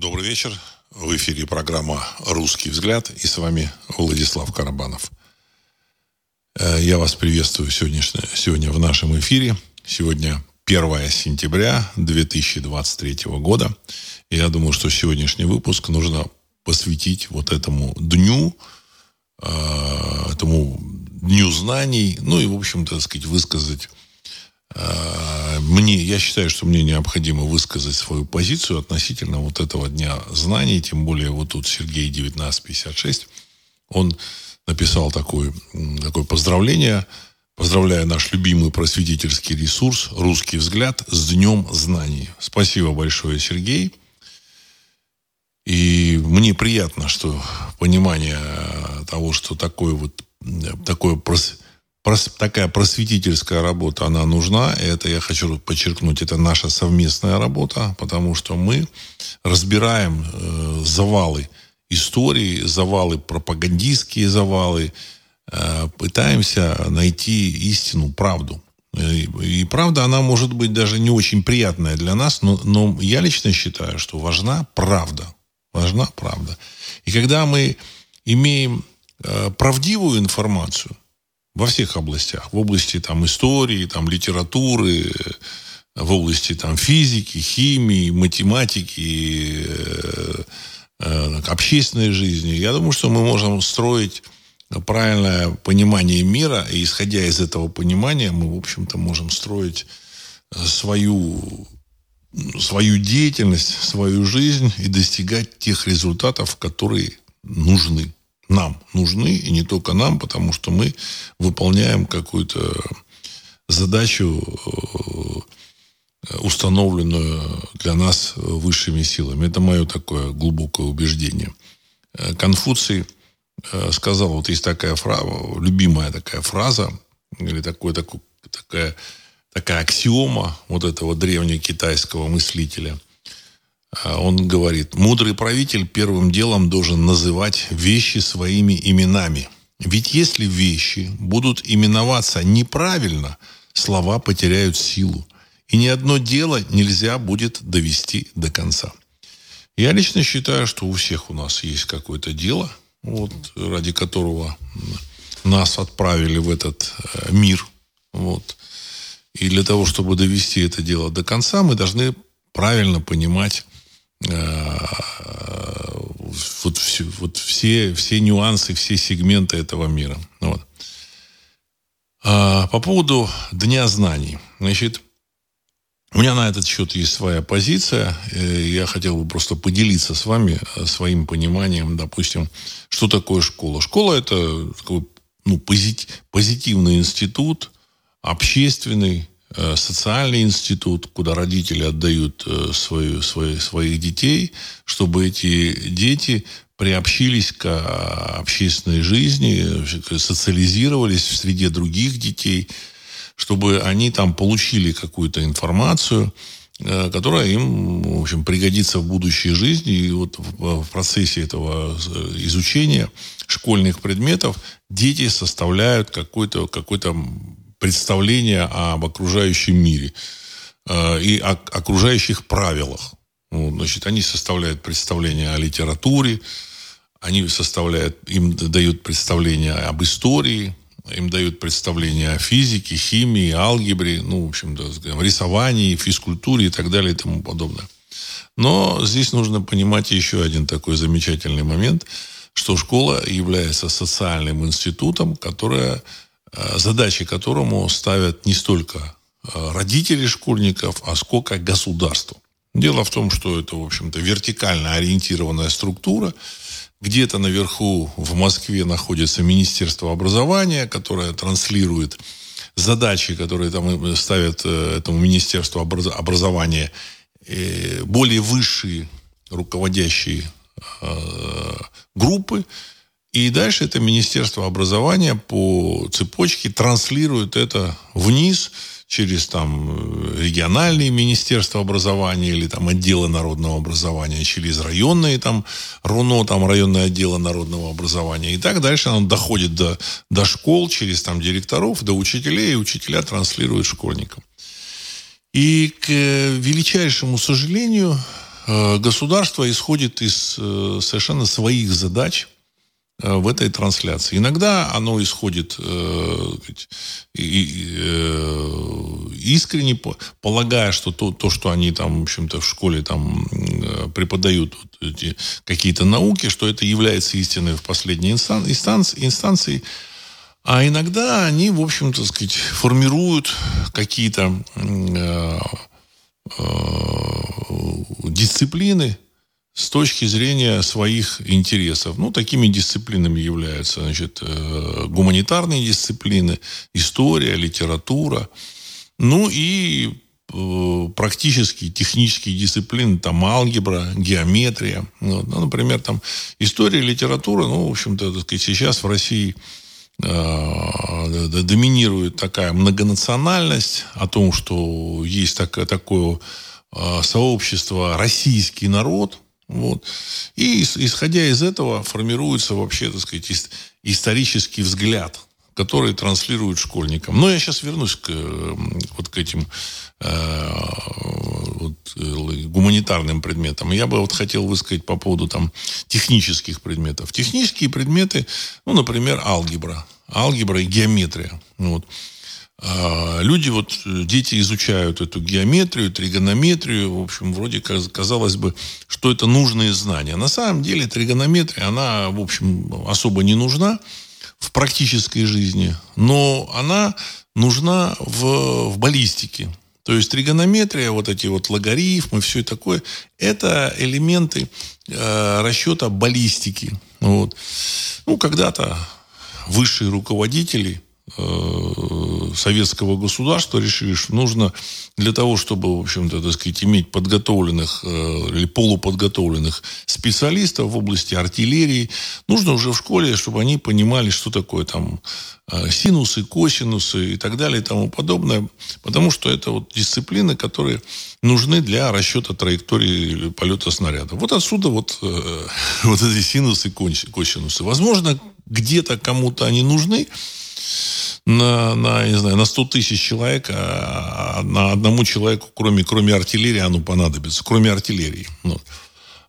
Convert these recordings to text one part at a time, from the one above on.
Добрый вечер. В эфире программа «Русский взгляд» и с вами Владислав Карабанов. Э, я вас приветствую сегодня, сегодня в нашем эфире. Сегодня 1 сентября 2023 года. Я думаю, что сегодняшний выпуск нужно посвятить вот этому дню, э, этому дню знаний, ну и, в общем-то, сказать, высказать мне, я считаю, что мне необходимо высказать свою позицию относительно вот этого дня знаний, тем более вот тут Сергей 1956, он написал такое, такое поздравление, поздравляя наш любимый просветительский ресурс «Русский взгляд» с Днем знаний. Спасибо большое, Сергей. И мне приятно, что понимание того, что такое вот такое прос, прос, такая просветительская работа, она нужна. И это я хочу подчеркнуть, это наша совместная работа, потому что мы разбираем э, завалы истории, завалы пропагандистские завалы, э, пытаемся найти истину, правду. И, и правда, она может быть даже не очень приятная для нас, но, но я лично считаю, что важна правда важна правда. И когда мы имеем э, правдивую информацию во всех областях, в области там, истории, там, литературы, в области там, физики, химии, математики, э, э, общественной жизни, я думаю, что мы можем строить правильное понимание мира, и исходя из этого понимания, мы, в общем-то, можем строить свою свою деятельность, свою жизнь и достигать тех результатов, которые нужны. Нам нужны, и не только нам, потому что мы выполняем какую-то задачу, э, установленную для нас высшими силами. Это мое такое глубокое убеждение. Э, Конфуций э, сказал, вот есть такая фраза, любимая такая фраза, или такой, такой, такая такая аксиома вот этого древнекитайского мыслителя. А, он говорит, мудрый правитель первым делом должен называть вещи своими именами. Ведь если вещи будут именоваться неправильно, слова потеряют силу. И ни одно дело нельзя будет довести до конца. Я лично считаю, что у всех у нас есть какое-то дело, вот, ради которого нас отправили в этот э, мир. Вот. И для того, чтобы довести это дело до конца, мы должны правильно понимать вот, все, вот все, все нюансы, все сегменты этого мира. Вот. А, по поводу Дня знаний. Значит, у меня на этот счет есть своя позиция. Я хотел бы просто поделиться с вами э, своим пониманием, допустим, что такое школа. Школа – это такой ну, позитивный институт, общественный, э, социальный институт, куда родители отдают э, свою, свои, своих детей, чтобы эти дети приобщились к а, общественной жизни, социализировались в среде других детей, чтобы они там получили какую-то информацию, э, которая им, в общем, пригодится в будущей жизни. И вот в процессе этого изучения школьных предметов дети составляют какой-то какой представление об окружающем мире э, и о окружающих правилах. Вот, значит, они составляют представление о литературе, они составляют, им дают представление об истории, им дают представление о физике, химии, алгебре, ну, в общем, рисовании, физкультуре и так далее и тому подобное. Но здесь нужно понимать еще один такой замечательный момент, что школа является социальным институтом, которое Э, задачи которому ставят не столько э, родители школьников, а сколько государство. Дело в том, что это, в общем-то, вертикально ориентированная структура. Где-то наверху в Москве находится Министерство образования, которое транслирует задачи, которые там ставят э, этому Министерству образования более высшие руководящие группы, и дальше это Министерство образования по цепочке транслирует это вниз через там региональные министерства образования или там отделы народного образования, через районные там РУНО, там районные отделы народного образования. И так дальше оно доходит до, до школ, через там директоров, до учителей, и учителя транслируют школьникам. И к величайшему сожалению, э, государство исходит из э, совершенно своих задач э, в этой трансляции. Иногда оно исходит э, э, искренне, полагая, что то, то, что они там, в общем-то, в школе там преподают вот какие-то науки, что это является истиной в последней инстанции, инстанции а иногда они, в общем-то, сказать, формируют какие-то э, э, дисциплины с точки зрения своих интересов. Ну, такими дисциплинами являются, значит, э, гуманитарные дисциплины, история, литература, ну и э, практические технические дисциплины, там алгебра, геометрия. Вот. Ну, например, там история, литература, ну, в общем-то, так сказать, сейчас в России Э, доминирует такая многонациональность, о том, что есть такое, такое сообщество российский народ, вот. И исходя из этого формируется вообще, так сказать, исторический взгляд, который транслируют школьникам. Но я сейчас вернусь к, вот к этим э, вот, гуманитарным предметам. Я бы вот хотел высказать по поводу там технических предметов. Технические предметы, ну, например, алгебра. Алгебра и геометрия. Вот. А люди, вот, дети изучают эту геометрию, тригонометрию. В общем, вроде казалось бы, что это нужные знания. На самом деле тригонометрия, она, в общем, особо не нужна в практической жизни, но она нужна в, в баллистике. То есть тригонометрия, вот эти вот логарифмы, все такое, это элементы э, расчета баллистики. Вот. Ну, когда-то высшие руководители э, советского государства решили, что нужно для того, чтобы, в общем-то, так сказать, иметь подготовленных э, или полуподготовленных специалистов в области артиллерии, нужно уже в школе, чтобы они понимали, что такое там э, синусы, косинусы и так далее и тому подобное, потому что это вот дисциплины, которые нужны для расчета траектории полета снаряда. Вот отсюда вот, вот эти синусы, косинусы. Возможно, где-то кому-то они нужны, на, на, не знаю, на 100 тысяч человек, а на одному человеку, кроме, кроме артиллерии, оно понадобится, кроме артиллерии. Вот.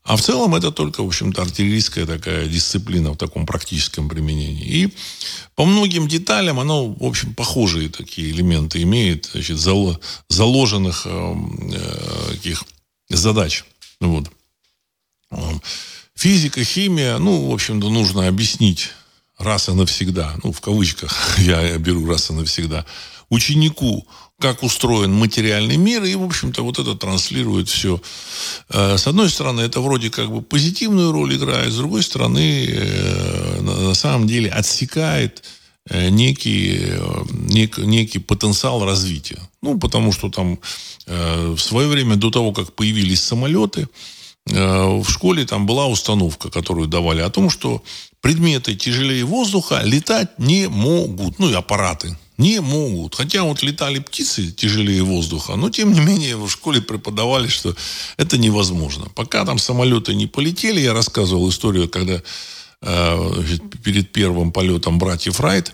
А в целом это только, в общем-то, артиллерийская такая дисциплина в таком практическом применении. И по многим деталям оно, в общем, похожие такие элементы имеет, значит, зало, заложенных э, э, таких задач. Вот. Физика, химия, ну, в общем-то, нужно объяснить раз и навсегда, ну, в кавычках я беру раз и навсегда, ученику, как устроен материальный мир, и, в общем-то, вот это транслирует все. Э, с одной стороны, это вроде как бы позитивную роль играет, с другой стороны, э, на самом деле отсекает э, некий, нек, некий потенциал развития. Ну, потому что там в свое время, до того, как появились самолеты, в школе там была установка, которую давали о том, что предметы тяжелее воздуха летать не могут. Ну и аппараты не могут. Хотя вот летали птицы тяжелее воздуха, но тем не менее в школе преподавали, что это невозможно. Пока там самолеты не полетели, я рассказывал историю, когда э, перед первым полетом братьев Райт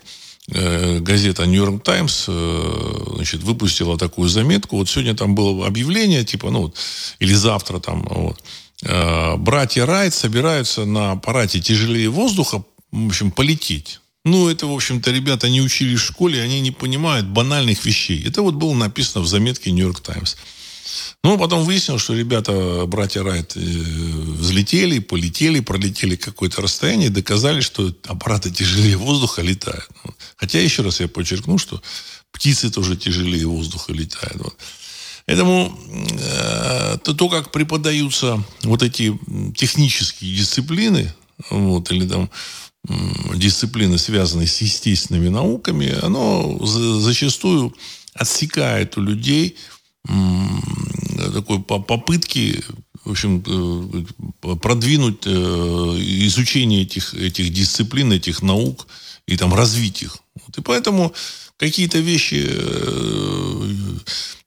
э, газета «Нью-Йорк Таймс» э, выпустила такую заметку. Вот сегодня там было объявление, типа, ну, вот, или завтра там, вот, братья Райт собираются на аппарате тяжелее воздуха, в общем, полететь. Ну, это, в общем-то, ребята не учились в школе, они не понимают банальных вещей. Это вот было написано в заметке «Нью-Йорк Таймс». Ну, потом выяснилось, что ребята, братья Райт, э, взлетели, полетели, пролетели какое-то расстояние и доказали, что аппараты тяжелее воздуха летают. Хотя, еще раз я подчеркну, что птицы тоже тяжелее воздуха летают. Поэтому э, то, как преподаются вот эти технические дисциплины, вот, или там дисциплины, связанные с естественными науками, оно зачастую отсекает у людей такой попытки в общем, э, продвинуть э, изучение этих, этих дисциплин, этих наук и там развить их. И поэтому какие-то вещи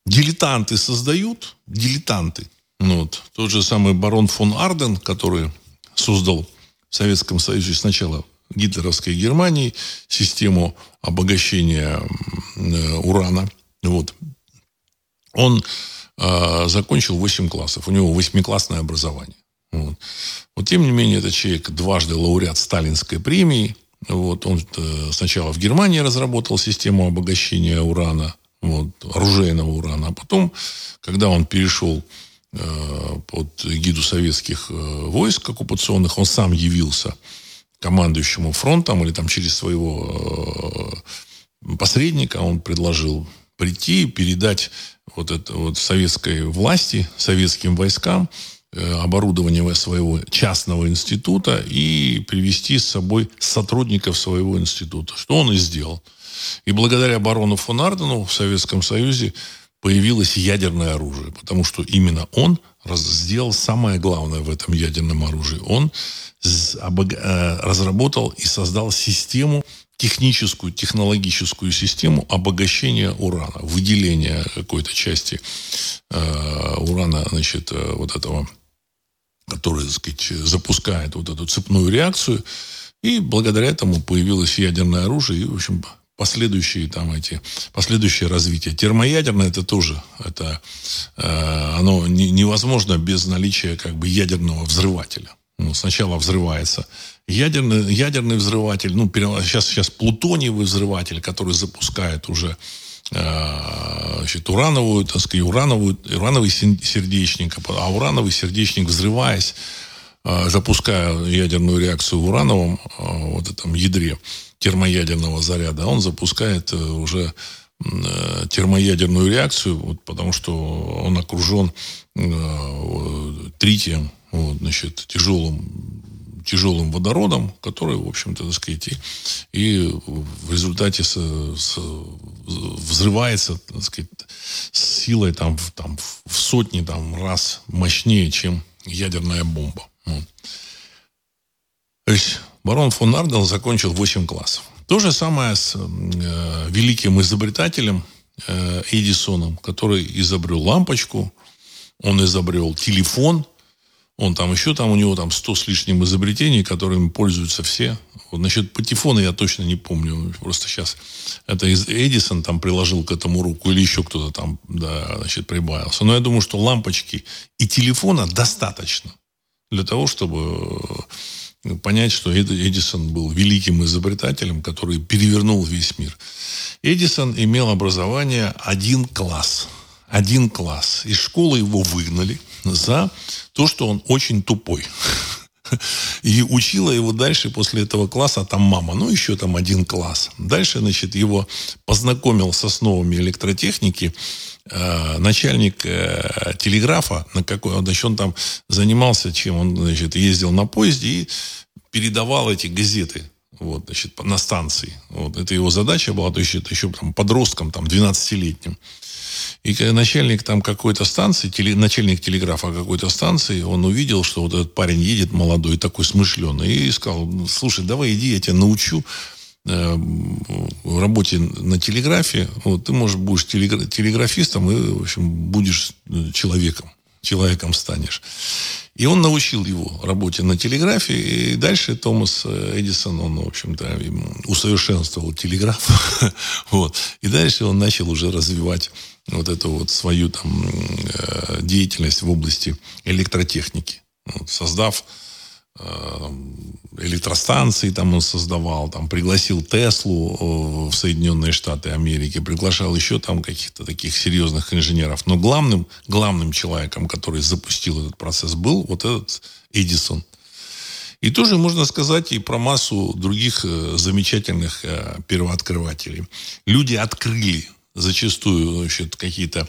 дилетанты создают, дилетанты. Ну вот. Тот же самый барон фон Арден, который создал в Советском Союзе сначала гитлеровской Германии систему обогащения э, урана. Вот. Он э, закончил 8 классов. У него восьмиклассное образование. Вот. вот тем не менее, это человек дважды лауреат Сталинской премии. Вот, он э, сначала в Германии разработал систему обогащения урана, вот, оружейного урана, а потом, когда он перешел э, под гиду советских э, войск оккупационных, он сам явился командующему фронтом или там через своего э, посредника он предложил прийти, передать вот это вот советской власти, советским войскам Э, оборудование своего частного института и привести с собой сотрудников своего института. Что он и сделал. И благодаря барону фон Ардену в Советском Союзе появилось ядерное оружие, потому что именно он сделал самое главное в этом ядерном оружии. Он э, разработал и создал систему, техническую, технологическую систему обогащения урана, выделения какой-то части э, урана, значит, э, вот этого который, так сказать, запускает вот эту цепную реакцию. И благодаря этому появилось ядерное оружие и, в общем, последующие там эти, последующее развитие. Термоядерное это тоже, это, э, оно не, невозможно без наличия как бы ядерного взрывателя. Ну, сначала взрывается ядерный, ядерный взрыватель, ну, сейчас, сейчас плутониевый взрыватель, который запускает уже Э, значит, урановую, так сказать, урановую, урановый сердечник, а урановый сердечник, взрываясь, запуская ядерную реакцию в урановом э, вот этом ядре термоядерного заряда, он запускает уже термоядерную реакцию, вот, потому что он окружен тритием, вот, значит, тяжелым тяжелым водородом, который, в общем-то, так сказать, и, и в результате с, с, взрывается, так сказать, с силой там, там, в сотни там, раз мощнее, чем ядерная бомба. То есть барон фон Арден закончил 8 классов. То же самое с э, великим изобретателем э, Эдисоном, который изобрел лампочку, он изобрел телефон – он там еще там у него там сто с лишним изобретений, которыми пользуются все. Вот насчет патефона я точно не помню. Просто сейчас это Эдисон там приложил к этому руку или еще кто-то там, да, значит, прибавился. Но я думаю, что лампочки и телефона достаточно для того, чтобы э, понять, что Эдисон был великим изобретателем, который перевернул весь мир. Эдисон имел образование один класс. Один класс. Из школы его выгнали за то, что он очень тупой. И учила его дальше после этого класса там мама, ну еще там один класс. Дальше, значит, его познакомил с основами электротехники начальник э, телеграфа, на какой, значит, он там занимался чем, он, значит, ездил на поезде и передавал эти газеты вот, значит, на станции. Вот, это его задача была, то есть это еще там, подростком, там, 12-летним. И начальник там какой-то станции, теле, начальник телеграфа какой-то станции, он увидел, что вот этот парень едет молодой, такой смышленый, и сказал, слушай, давай иди, я тебя научу э, работе на телеграфе. Вот, ты, может, будешь телеграфистом и, в общем, будешь э, человеком. Человеком станешь. И он научил его работе на телеграфе. И дальше Томас э, Эдисон, он, в общем-то, усовершенствовал телеграф. вот. И дальше он начал уже развивать вот эту вот свою там деятельность в области электротехники. Вот, создав электростанции там он создавал, там пригласил Теслу в Соединенные Штаты Америки, приглашал еще там каких-то таких серьезных инженеров. Но главным, главным человеком, который запустил этот процесс, был вот этот Эдисон. И тоже можно сказать и про массу других э, замечательных первооткрывателей. Люди открыли зачастую какие-то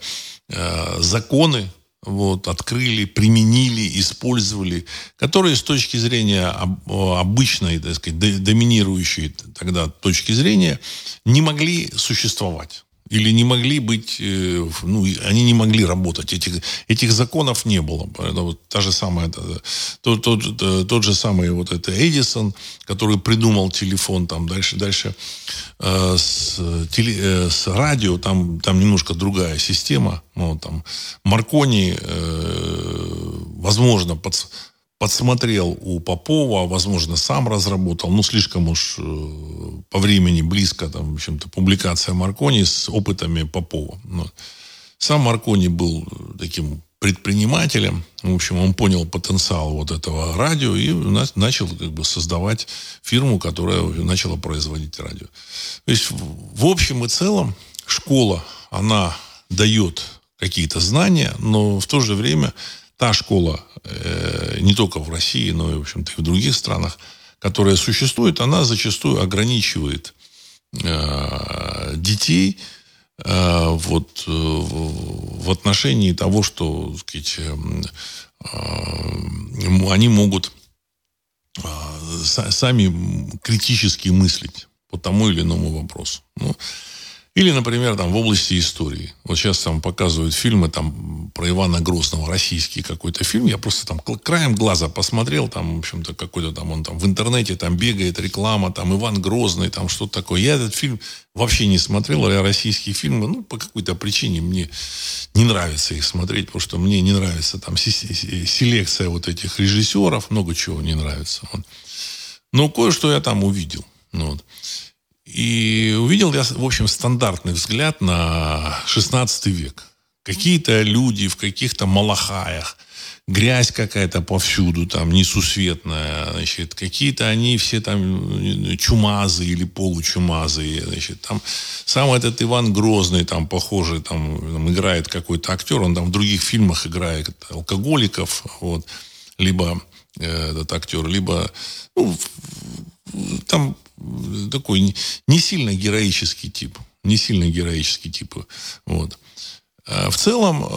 э, законы, вот, открыли, применили, использовали, которые с точки зрения обычной, так сказать, доминирующей тогда точки зрения не могли существовать или не могли быть, э, ну, они не могли работать. Этих, этих законов не было. Это вот та же самая, тот, тот, тот же самый вот это Эдисон, который придумал телефон, там дальше, дальше э, с, теле, э, с радио, там, там немножко другая система. Ну, там Маркони, э, возможно, под, подсмотрел у Попова, возможно, сам разработал, ну, слишком уж э, по времени близко, там, в общем-то, публикация Маркони с опытами Попова. Ну, Сам Маркони был таким предпринимателем. В общем, он понял потенциал вот этого радио и начал как бы создавать фирму, которая начала производить радио. То есть, в общем и целом, школа, она дает какие-то знания, но в то же время та школа, э, не только в России, но и, в общем-то, и в других странах, которая существует, она зачастую ограничивает э, детей э, вот э, в отношении того, что, сказать, они могут сами критически мыслить по тому или иному вопросу. Ну, или, например, там в области истории. Вот сейчас там показывают фильмы там про Ивана Грозного, российский какой-то фильм. Я просто там краем глаза посмотрел, там, в общем-то, какой-то там он там в интернете там бегает реклама, там Иван Грозный, там что-то такое. Я этот фильм вообще не смотрел, я российские фильмы, ну, по какой-то причине мне не нравится их смотреть, потому что мне не нравится там селекция вот этих режиссеров, много чего не нравится. Вот. Но кое-что я там увидел. Ну, вот. И увидел я, в общем, стандартный взгляд на 16 век. Какие-то люди в каких-то малахаях, грязь какая-то повсюду, там, несусветная, значит, какие-то они все там чумазы или получумазые, значит, там, сам этот Иван Грозный, там, похожий, там, там играет какой-то актер, он там в других фильмах играет алкоголиков, вот, либо э, этот актер, либо, ну, там такой не сильно героический тип. Не сильно героический тип. Вот. А в целом, э,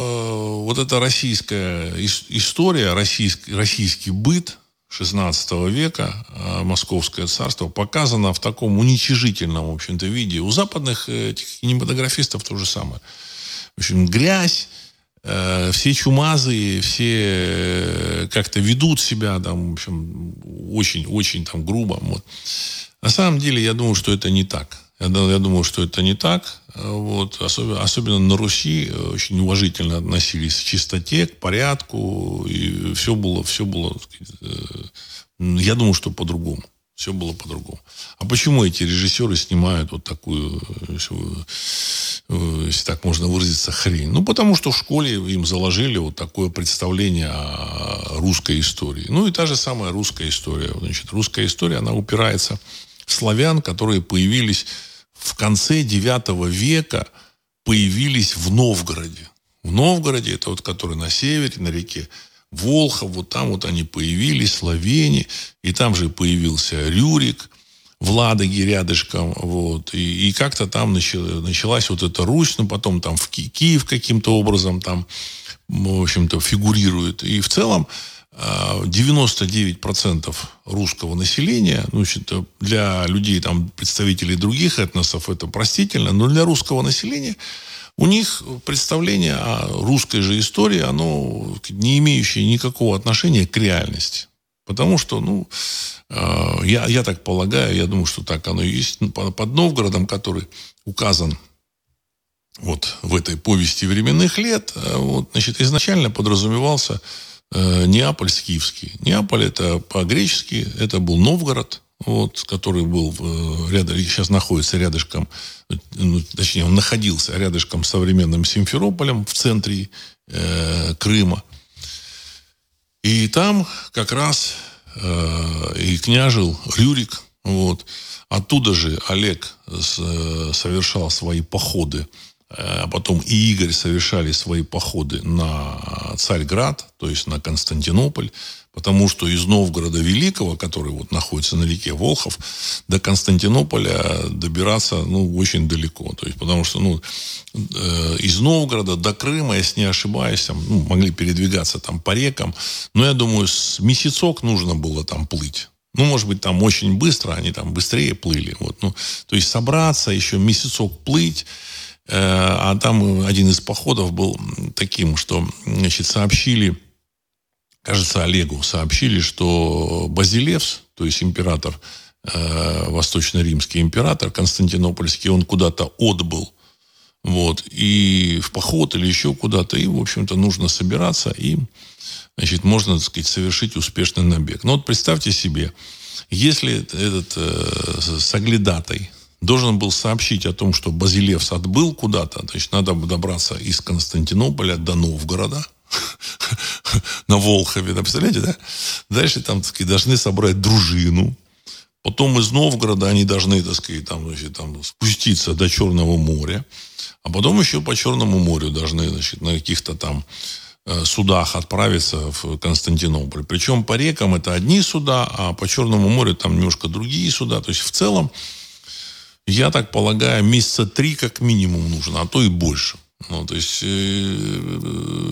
вот эта российская история, российский, российский быт 16 века, э, Московское царство, показано в таком уничижительном, в общем-то, виде. У западных э, кинематографистов то же самое. В общем, грязь, все чумазые, все как-то ведут себя там, в общем, очень-очень там грубо. Вот. На самом деле, я думаю, что это не так. Я, я думаю, что это не так. Вот. Особенно, особенно на Руси э, очень уважительно относились к чистоте, к порядку. И все было, все было, э, я думаю, что по-другому. Все было по-другому. А почему эти режиссеры снимают вот такую, э, если так можно выразиться, хрень? Ну, потому что в школе им заложили вот такое представление о русской истории. Ну, и та же самая русская история. Значит, русская история, она упирается славян, которые появились в конце IX века, появились в Новгороде. В Новгороде, это вот который на севере, на реке Волхов, вот там вот они появились, словени, и там же появился Рюрик, в Ладоге рядышком, вот, и, и как-то там началась вот эта Русь, ну, потом там в Ки- Киев каким-то образом там, в общем-то, фигурирует. И в целом 99% русского населения, ну, для людей, там, представителей других этносов это простительно, но для русского населения у них представление о русской же истории, оно не имеющее никакого отношения к реальности. Потому что, ну, э, я, я так полагаю, я думаю, что так оно и есть. Ну, под Новгородом, который указан вот в этой повести временных лет, э, вот, значит, изначально подразумевался Э, Неаполь скифский. Неаполь это по-гречески, это был Новгород, вот, который был э, рядом, сейчас находится рядышком, ну, точнее, он находился рядышком с современным Симферополем в центре э, Крыма. И там как раз э, и княжил Рюрик. Вот. Оттуда же Олег с, э, совершал свои походы а потом и Игорь совершали свои походы на Царьград, то есть на Константинополь, потому что из Новгорода Великого, который вот находится на реке Волхов, до Константинополя добираться ну, очень далеко. То есть, потому что ну, э, из Новгорода до Крыма, если не ошибаюсь, там, ну, могли передвигаться там по рекам, но я думаю, с месяцок нужно было там плыть. Ну, может быть, там очень быстро, они там быстрее плыли. Вот, ну, то есть собраться, еще месяцок плыть, а там один из походов был таким, что значит, сообщили, кажется, Олегу сообщили, что Базилевс, то есть император, э, восточно-римский император Константинопольский, он куда-то отбыл. Вот, и в поход или еще куда-то, и, в общем-то, нужно собираться, и, значит, можно, так сказать, совершить успешный набег. Но вот представьте себе, если этот э, соглядатай, должен был сообщить о том, что Базилевс отбыл куда-то, значит, надо добраться из Константинополя до Новгорода, на Волхове, да, представляете, да? Дальше там, так сказать, должны собрать дружину, Потом из Новгорода они должны, так сказать, там, значит, там, спуститься до Черного моря. А потом еще по Черному морю должны значит, на каких-то там э, судах отправиться в Константинополь. Причем по рекам это одни суда, а по Черному морю там немножко другие суда. То есть в целом, я так полагаю, месяца три как минимум нужно, а то и больше. Ну, то есть, э,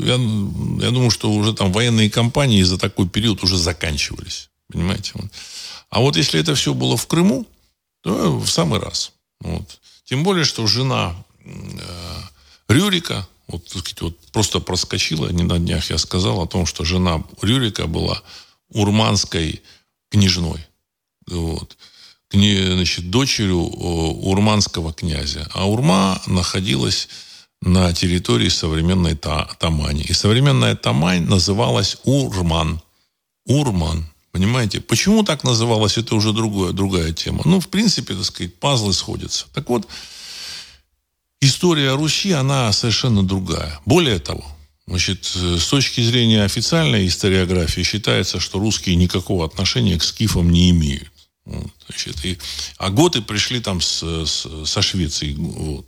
я, я думаю, что уже там военные кампании за такой период уже заканчивались. Понимаете? А вот если это все было в Крыму, то в самый раз. Вот. Тем более, что жена э, Рюрика, вот, сказать, вот просто проскочила, не на днях я сказал о том, что жена Рюрика была урманской княжной. Вот. Значит, дочерью урманского князя. А Урма находилась на территории современной Тамани. И современная Тамань называлась Урман. Урман. Понимаете? Почему так называлось, это уже другое, другая тема. Ну, в принципе, так сказать, пазлы сходятся. Так вот, история Руси, она совершенно другая. Более того, значит, с точки зрения официальной историографии считается, что русские никакого отношения к скифам не имеют. Значит, и, а готы пришли там с, с, со Швеции. Вот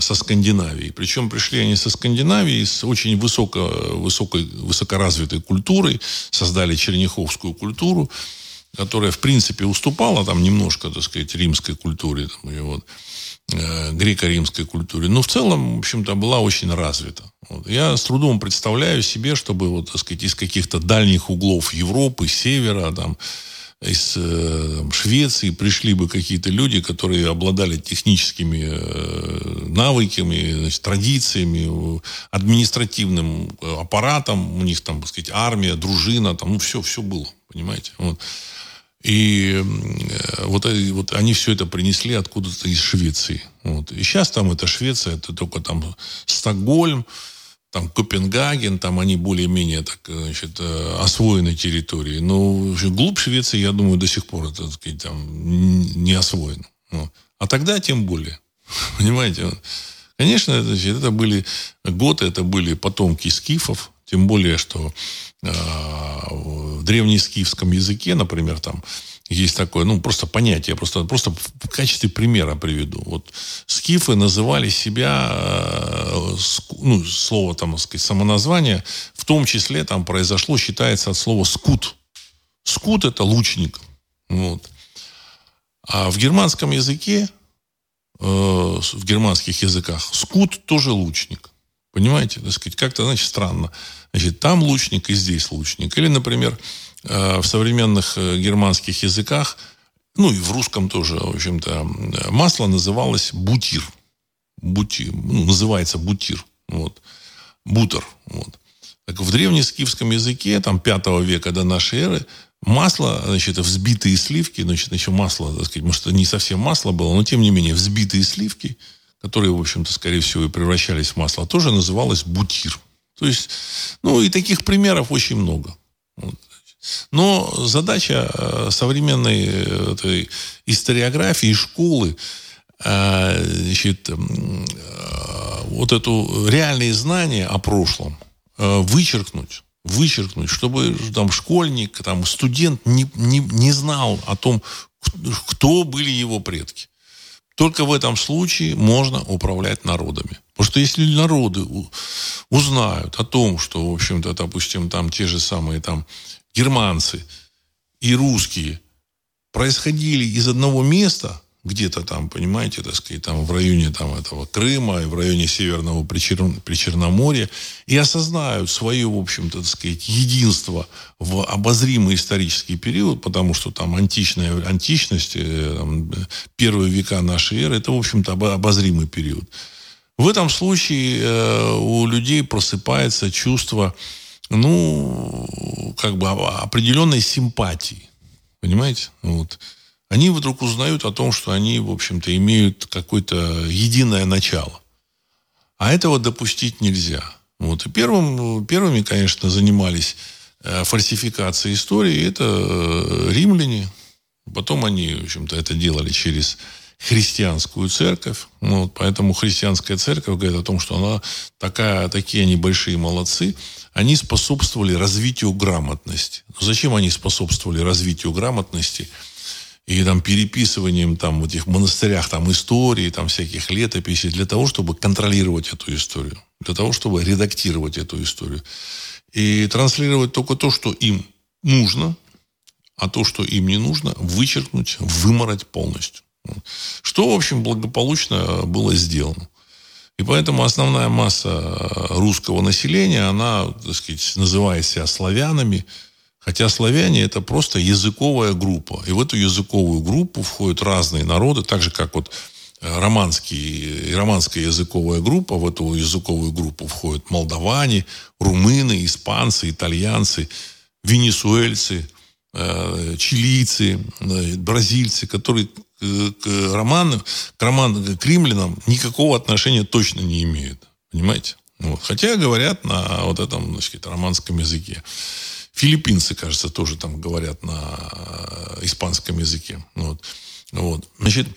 со Скандинавией. Причем пришли они со Скандинавии с очень высоко, высокой, высокоразвитой культурой, создали черняховскую культуру, которая, в принципе, уступала там немножко, так сказать, римской культуре. Там, и вот э, греко-римской культуре. Но в целом, в общем-то, была очень развита. Вот. Я с трудом представляю себе, чтобы вот, так сказать, из каких-то дальних углов Европы, севера, там, из э, Швеции пришли бы какие-то люди, которые обладали техническими э, навыками, значит, традициями, административным аппаратом, у них там, так сказать, армия, дружина, там, ну, все, все было, понимаете. Вот. И э, вот, вот они все это принесли откуда-то из Швеции. Вот. И сейчас там это Швеция, это только там Стокгольм, там Копенгаген, там они более-менее так, значит, э, освоены территории. Но глубь Швеции, я думаю, до сих пор, так сказать, там не освоено. Ну, а тогда тем более. Понимаете? Конечно, это, это были готы, это были потомки скифов, тем более, что э, в древнескифском языке, например, там есть такое, ну, просто понятие, просто, просто в качестве примера приведу. Вот скифы называли себя, э, ну, слово, там, сказать, самоназвание, в том числе там произошло, считается от слова скут. Скут – это лучник. Вот. А в германском языке, э, в германских языках, скут тоже лучник. Понимаете? Так сказать, как-то, значит, странно. Значит, там лучник и здесь лучник. Или, например, Э, в современных э, германских языках, ну и в русском тоже, в общем-то, масло называлось бутир. Бути, ну, называется бутир. Вот. Бутер. Вот. Так в древнескифском языке, там, 5 века до нашей эры, масло, значит, взбитые сливки, значит, еще масло, так сказать, может, не совсем масло было, но, тем не менее, взбитые сливки, которые, в общем-то, скорее всего, и превращались в масло, тоже называлось бутир. То есть, ну, и таких примеров очень много. Вот. Но задача э, современной э, этой историографии школы э, значит, вот эту реальные знания о прошлом вычеркнуть вычеркнуть, чтобы там школьник, там студент не, не, не знал о том, кто были его предки. Только в этом случае можно управлять народами. Потому что если народы узнают о том, что, в общем-то, допустим, там те же самые там германцы и русские происходили из одного места, где-то там, понимаете, так сказать, там в районе там, этого Крыма и в районе Северного Причер... Причерноморья, и осознают свое, в общем-то, так сказать, единство в обозримый исторический период, потому что там античная античность, э, там, первые века нашей эры, это, в общем-то, обозримый период. В этом случае э, у людей просыпается чувство ну, как бы определенной симпатии. Понимаете? Вот. Они вдруг узнают о том, что они, в общем-то, имеют какое-то единое начало. А этого допустить нельзя. Вот. И первым, первыми, конечно, занимались э, фальсификацией истории. Это э, римляне. Потом они, в общем-то, это делали через христианскую церковь. Ну, вот, поэтому христианская церковь говорит о том, что она такая, такие они большие молодцы. Они способствовали развитию грамотности. Но зачем они способствовали развитию грамотности? и там переписыванием там в этих монастырях там истории, там всяких летописей, для того, чтобы контролировать эту историю, для того, чтобы редактировать эту историю. И транслировать только то, что им нужно, а то, что им не нужно, вычеркнуть, вымороть полностью. Что, в общем, благополучно было сделано. И поэтому основная масса русского населения, она, так сказать, называет себя славянами, хотя славяне это просто языковая группа. И в эту языковую группу входят разные народы, так же, как вот э, романский, романская языковая группа, в эту языковую группу входят молдаване, румыны, испанцы, итальянцы, венесуэльцы, э, чилийцы, э, бразильцы, которые к роману, к роману, к римлянам никакого отношения точно не имеют. Понимаете? Вот. Хотя говорят на вот этом, значит, романском языке. Филиппинцы, кажется, тоже там говорят на испанском языке. Вот. Вот. Значит,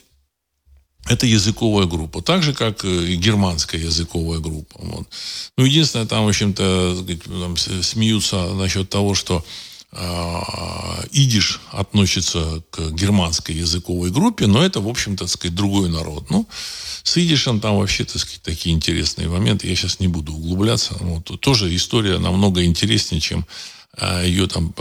это языковая группа. Так же, как и германская языковая группа. Вот. Ну, единственное, там, в общем-то, смеются насчет того, что идиш относится к германской языковой группе, но это, в общем-то, сказать, другой народ. Ну, с идишем там вообще, так сказать, такие интересные моменты. Я сейчас не буду углубляться. Вот. Тоже история намного интереснее, чем а, ее там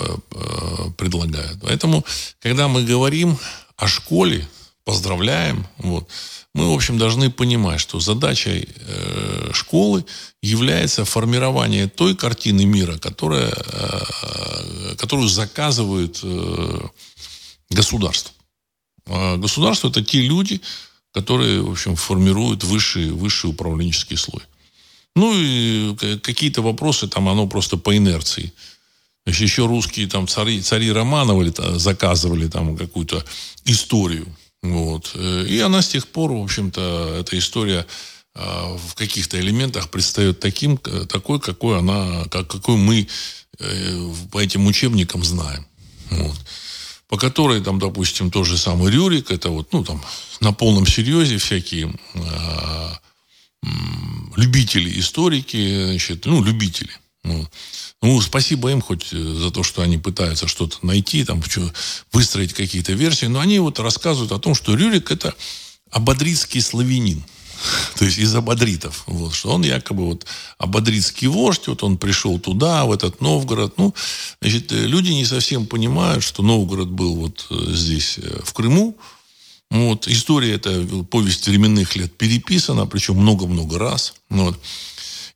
предлагают. Поэтому, когда мы говорим о школе, поздравляем, вот, мы, в общем, должны понимать, что задачей э, школы является формирование той картины мира, которая, э, которую заказывает э, государство. А государство – это те люди, которые, в общем, формируют высший, высший управленческий слой. Ну и какие-то вопросы там, оно просто по инерции. Еще русские там цари, цари Романовы заказывали там какую-то историю. Вот. Э, и она с тех пор, в общем-то, эта история а, в каких-то элементах предстает таким, такой, какой она, как, какой мы э, по этим учебникам знаем. Вот. По которой, там, допустим, тот же самый Рюрик, это вот, ну, там, на полном серьезе всякие а, любители, историки, значит, ну, любители. Ну, ну, спасибо им хоть э, за то, что они пытаются что-то найти, там, выстроить какие-то версии. Но они вот рассказывают о том, что Рюрик это ободритский славянин. То есть из ободритов. Вот, что он якобы вот ободритский вождь, вот он пришел туда, в этот Новгород. Ну, значит, э, люди не совсем понимают, что Новгород был вот э, здесь, в Крыму. Вот, история эта, повесть временных лет переписана, причем много-много раз. Вот.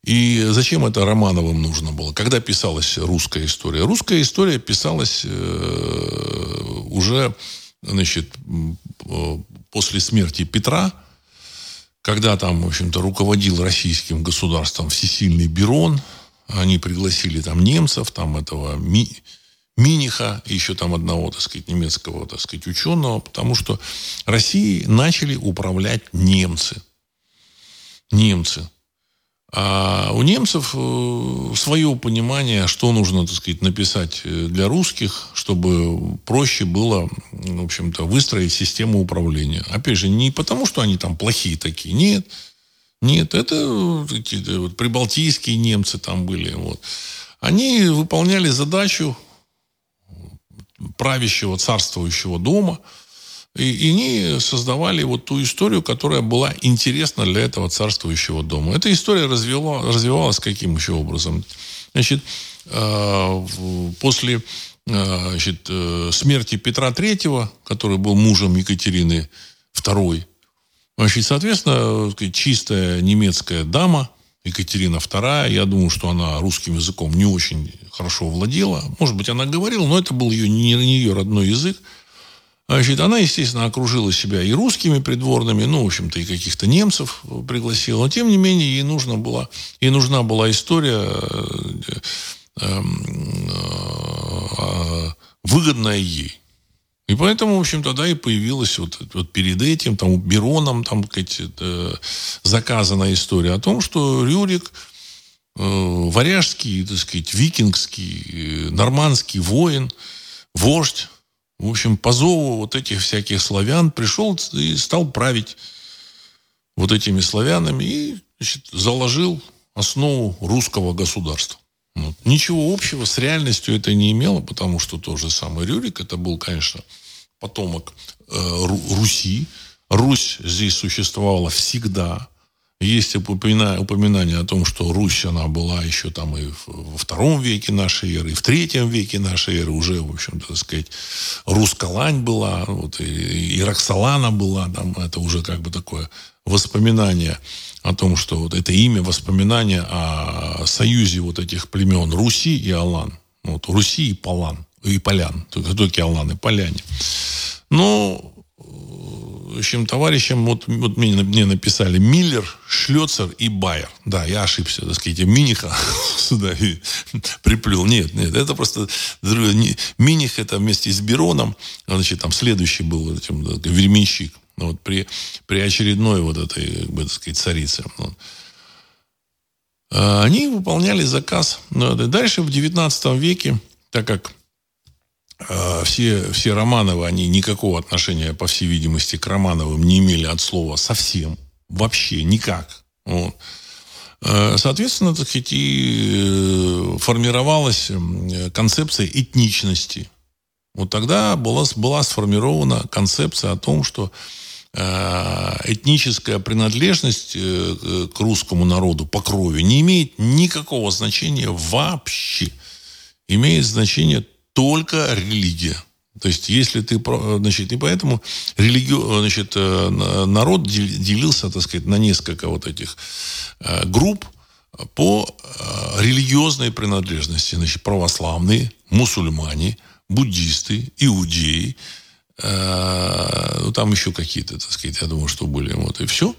И зачем это Романовым нужно было? Когда писалась русская история? Русская история писалась э, уже значит, после смерти Петра, когда там, в общем-то, руководил российским государством всесильный Берон, они пригласили там немцев, там этого Ми, Миниха, еще там одного, так сказать, немецкого, так сказать, ученого, потому что Россией начали управлять немцы. Немцы. А у немцев э, свое понимание, что нужно, так сказать, написать э, для русских, чтобы проще было, в общем-то, выстроить систему управления. Опять же, не потому, что они там плохие такие, нет. Нет, это какие-то вот прибалтийские немцы там были. Вот. Они выполняли задачу правящего, царствующего дома – и, и они создавали вот ту историю, которая была интересна для этого царствующего дома. Эта история развела, развивалась каким еще образом? Значит, э, после э, значит, э, смерти Петра Третьего, который был мужем Екатерины II, значит, соответственно, чистая немецкая дама, Екатерина II, я думаю, что она русским языком не очень хорошо владела. Может быть, она говорила, но это был ее, не ее родной язык. Значит, она, естественно, окружила себя и русскими придворными, ну, в общем-то, и каких-то немцев пригласила. Но, тем не менее, ей нужна была, ей нужна была история э, эм, э, выгодная ей. И поэтому, в общем-то, да, и появилась вот, вот перед этим, там, Бероном, там, э, заказанная история о том, что Рюрик, варяжский, так сказать, викингский, нормандский воин, вождь, в общем, по зову вот этих всяких славян пришел и стал править вот этими славянами и значит, заложил основу русского государства. Вот. Ничего общего с реальностью это не имело, потому что тот же самый Рюрик, это был, конечно, потомок э, Руси. Русь здесь существовала всегда. Есть упоминание, упоминание о том, что Русь, она была еще там и во втором веке нашей эры, и в третьем веке нашей эры уже, в общем-то, так сказать, Рускалань была, вот, и, и Роксолана была, там, это уже как бы такое воспоминание о том, что вот это имя, воспоминание о союзе вот этих племен Руси и Алан. Вот, Руси и Палан, и Полян. Только, только Алан и Поляне. Но общем, товарищам, вот, вот мне, мне написали Миллер, Шлёцер и Байер. Да, я ошибся, так сказать, Миниха сюда и приплел. Нет, нет, это просто... Миних это вместе с Бероном, значит, там следующий был этим, временщик. Вот, при, при очередной вот этой, как бы, так сказать, царице. Вот. А, они выполняли заказ. Дальше в 19 веке, так как все, все Романовы, они никакого отношения, по всей видимости, к Романовым не имели от слова совсем, вообще никак. Вот. А, соответственно, так сказать, и э, формировалась концепция этничности. Вот тогда была, была сформирована концепция о том, что а, этническая принадлежность э, к русскому народу по крови не имеет никакого значения вообще. Имеет значение только религия. То есть, если ты, значит, и поэтому религию, значит, э, народ делился, так сказать, на несколько вот этих э, групп по э, религиозной принадлежности. Значит, православные, мусульмане, буддисты, иудеи, ну, там еще какие-то, так сказать, я думаю, что были, вот, и все.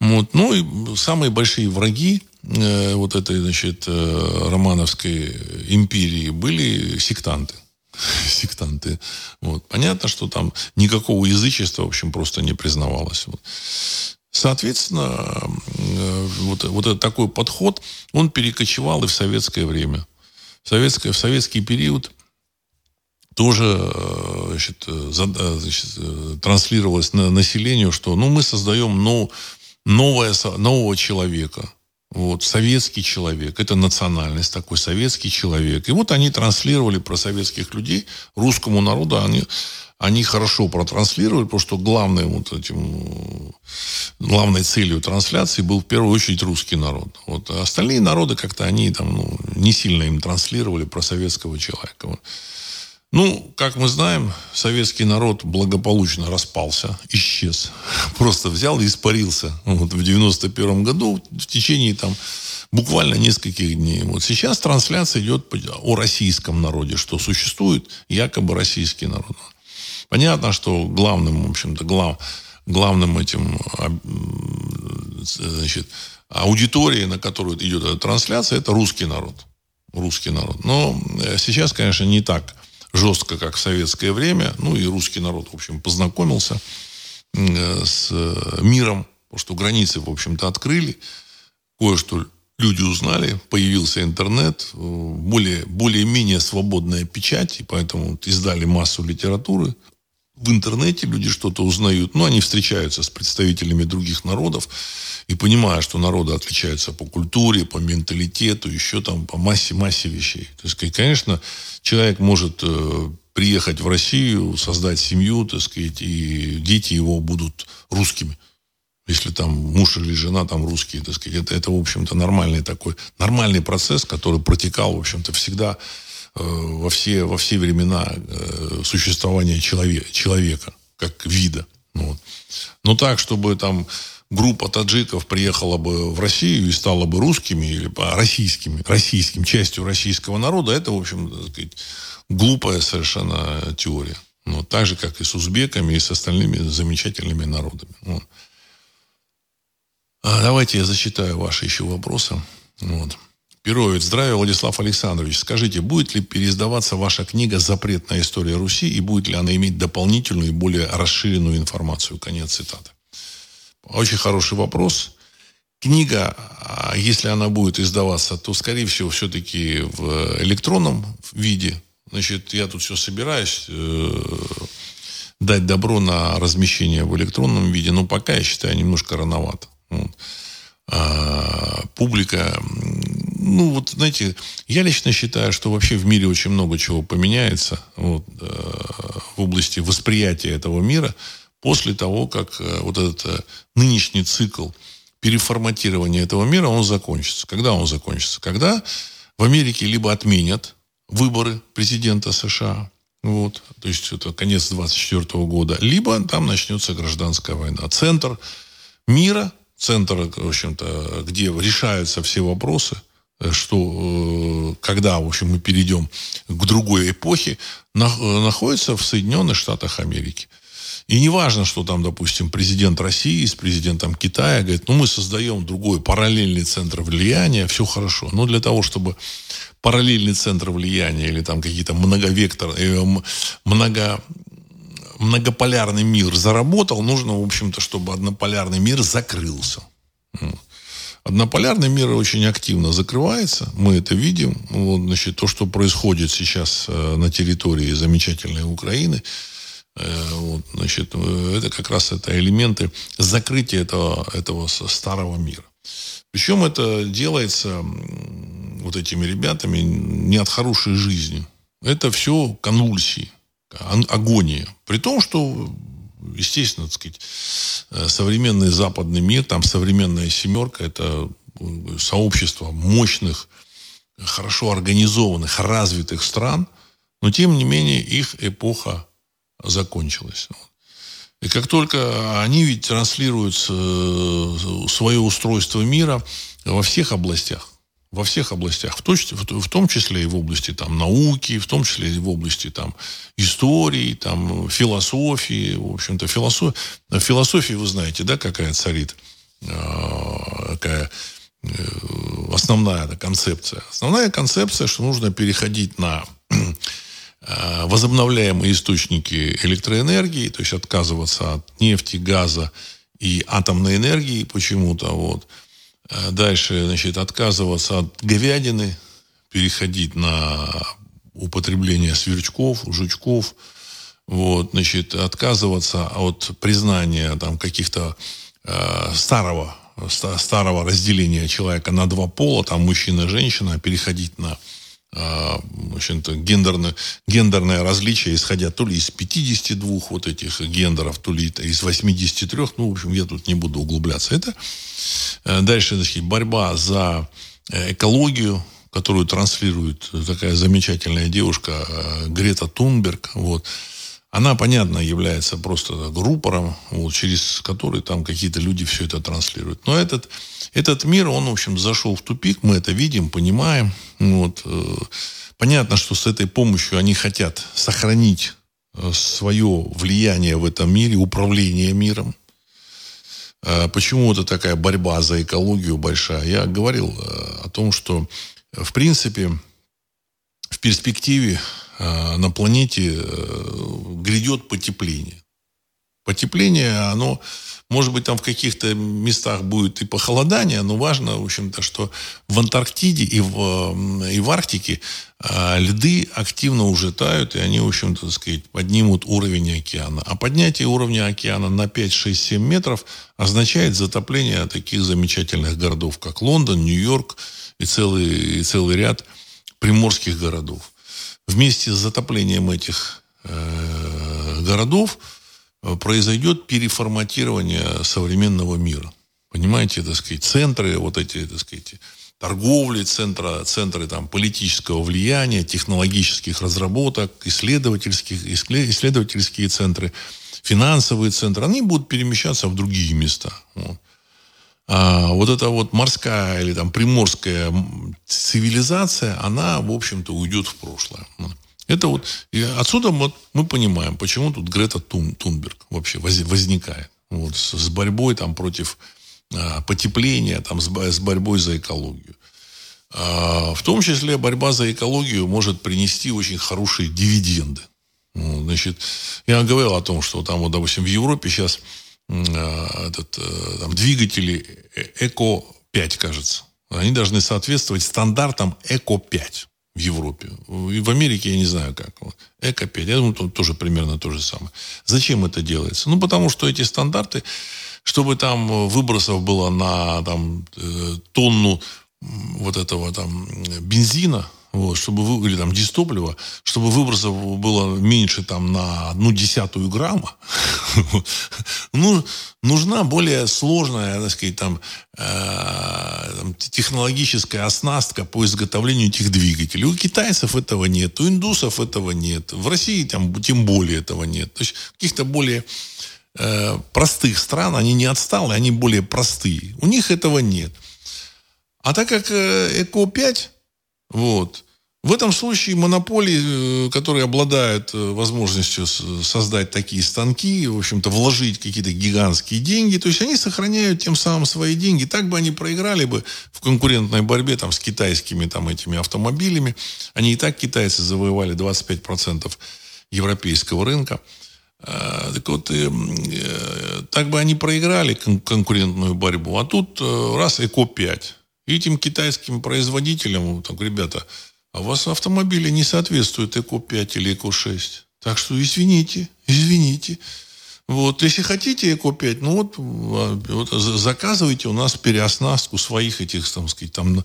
Вот. Ну, и самые большие враги Э, вот этой, значит, э, романовской империи были сектанты. Сектанты. Вот. Понятно, что там никакого язычества, в общем, просто не признавалось. Вот. Соответственно, э, вот, вот этот такой подход, он перекочевал и в советское время. В, советское, в советский период тоже значит, значит, транслировалось на населению, что ну, мы создаем ну, новое, нового человека – вот, советский человек, это национальность, такой советский человек. И вот они транслировали про советских людей русскому народу, они, они хорошо протранслировали, потому что главным вот этим, главной целью трансляции был в первую очередь русский народ. Вот. А остальные народы как-то они там ну, не сильно им транслировали про советского человека. Вот. Ну, как мы знаем, советский народ благополучно распался, исчез. Просто взял и испарился. Вот в 91 году в течение там буквально нескольких дней. Вот сейчас трансляция идет о российском народе, что существует якобы российский народ. Понятно, что главным, в общем-то, глав, главным этим значит, аудиторией, на которую идет эта трансляция, это русский народ. Русский народ. Но э, сейчас, конечно, не так жестко, как в советское время. Ну и русский народ, в общем, познакомился э, с э, миром, потому что границы, в общем-то, открыли. Кое-что люди узнали, появился интернет, э, более, более-менее свободная печать, и поэтому издали массу литературы. В интернете люди что-то узнают, но они встречаются с представителями других народов, и понимая, что народы отличаются по культуре, по менталитету, еще там по массе-массе вещей. То есть, конечно, человек может э, приехать в Россию, создать семью, так сказать, и дети его будут русскими. Если там муж или жена там русские, так сказать, это, это в общем-то, нормальный такой, нормальный процесс, который протекал, в общем-то, всегда во, все, во все времена э, существования человека, человека как вида. Вот. Но так, чтобы там группа таджиков приехала бы в Россию и стала бы русскими или российскими, российским, частью российского народа, это, в общем, так сказать, глупая совершенно теория. Ну, так же, как и с узбеками, и с остальными замечательными народами. Вот. А давайте я зачитаю ваши еще вопросы. Вот. Перовец, здравия, Владислав Александрович. Скажите, будет ли переиздаваться ваша книга «Запретная история Руси» и будет ли она иметь дополнительную и более расширенную информацию? Конец цитаты. Очень хороший вопрос. Книга, а если она будет издаваться, то, скорее всего, все-таки в электронном виде, Значит, я тут все собираюсь э, дать добро на размещение в электронном виде, но пока, я считаю, немножко рановато. Вот. А, публика, ну вот, знаете, я лично считаю, что вообще в мире очень много чего поменяется вот, э, в области восприятия этого мира после того, как э, вот этот э, нынешний цикл переформатирования этого мира, он закончится. Когда он закончится? Когда в Америке либо отменят выборы президента США, вот, то есть это конец 24 года, либо там начнется гражданская война. Центр мира, центр, в общем-то, где решаются все вопросы, что когда, в общем, мы перейдем к другой эпохе, находится в Соединенных Штатах Америки. И не важно, что там, допустим, президент России с президентом Китая говорит, ну, мы создаем другой параллельный центр влияния, все хорошо. Но для того, чтобы параллельный центр влияния или там какие-то многовектор, э, много, многополярный мир заработал, нужно, в общем-то, чтобы однополярный мир закрылся. Однополярный мир очень активно закрывается, мы это видим. Вот, значит, то, что происходит сейчас э, на территории замечательной Украины – Э, вот, значит, э, это как раз это элементы закрытия этого, этого старого мира. Причем это делается вот этими ребятами не от хорошей жизни. Это все конвульсии, агония. При том, что, естественно, так сказать, э, современный западный мир, там современная семерка, это сообщество мощных, хорошо организованных, развитых стран, но тем не менее их эпоха закончилась. И как только они ведь транслируют э, свое устройство мира во всех областях, во всех областях, в, точ, в том числе и в области там, науки, в том числе и в области там, истории, там, философии. В общем-то, философия, философии, вы знаете, да, какая царит, э, какая э, основная концепция. Основная концепция, что нужно переходить на Э, возобновляемые источники электроэнергии, то есть отказываться от нефти, газа и атомной энергии почему-то. Вот. Э, дальше, значит, отказываться от говядины, переходить на употребление сверчков, жучков, вот, значит, отказываться от признания там каких-то э, старого, старого разделения человека на два пола, там мужчина женщина, переходить на в общем-то, гендерное, гендерное различие, исходя то ли из 52 вот этих гендеров, то ли из 83, ну, в общем, я тут не буду углубляться. Это э, дальше, значит, борьба за э, экологию, которую транслирует такая замечательная девушка э, Грета Тунберг, вот, она, понятно, является просто рупором, вот, через который там какие-то люди все это транслируют. Но этот, этот мир, он, в общем, зашел в тупик, мы это видим, понимаем. Вот. Э, понятно, что с этой помощью они хотят сохранить э, свое влияние в этом мире, управление миром. Э, почему это такая борьба за экологию большая? Я говорил о том, что, в принципе, в перспективе Э, на планете э, грядет потепление. Потепление, оно, может быть, там в каких-то местах будет и похолодание, но важно, в общем-то, что в Антарктиде и в, и в Арктике э, льды активно уже тают, и они, в общем-то, так сказать, поднимут уровень океана. А поднятие уровня океана на 5, 6, 7 метров означает затопление таких замечательных городов, как Лондон, Нью-Йорк и целый, и целый ряд приморских городов вместе с затоплением этих э, городов э, произойдет переформатирование современного мира. Понимаете, так сказать, центры, вот эти, так сказать, торговли, центра, центры там, политического влияния, технологических разработок, исследовательских, исследовательские центры, финансовые центры, они будут перемещаться в другие места. Вот. А вот эта вот морская или там приморская цивилизация, она, в общем-то, уйдет в прошлое. Это вот, и отсюда вот мы понимаем, почему тут Грета Тун, Тунберг вообще возникает. Вот, с, с борьбой там против а, потепления, там, с, с борьбой за экологию. А, в том числе борьба за экологию может принести очень хорошие дивиденды. Значит, я говорил о том, что там, вот, допустим, в Европе сейчас Э, этот, э, там, двигатели Эко-5, кажется. Они должны соответствовать стандартам Эко-5. в Европе. И в Америке я не знаю как. Эко-5, я думаю, тут тоже примерно то же самое. Зачем это делается? Ну, потому что эти стандарты, чтобы там выбросов было на там, э, тонну вот этого там бензина, вот, чтобы вы, или там дистоплива, чтобы выбросов было меньше там на одну десятую грамма, ну, нужна более сложная, так сказать, там, э, технологическая оснастка по изготовлению этих двигателей. У китайцев этого нет, у индусов этого нет, в России там тем более этого нет. То есть каких-то более э, простых стран, они не отсталые, они более простые. У них этого нет. А так как э, ЭКО-5, вот, в этом случае монополии, э, которые обладают э, возможностью создать такие станки, в общем-то, вложить какие-то гигантские деньги, то есть они сохраняют тем самым свои деньги. Так бы они проиграли бы в конкурентной борьбе там, с китайскими там, этими автомобилями. Они и так, китайцы, завоевали 25% европейского рынка. Так вот, так бы они проиграли конкурентную борьбу. А тут раз ЭКО-5. И этим китайским производителям, так, ребята, а у вас автомобили не соответствуют ЭКО-5 или ЭКО-6. Так что извините, извините. Вот, если хотите ЭКО-5, ну вот, а, вот заказывайте у нас переоснастку своих этих, там, сказать, там,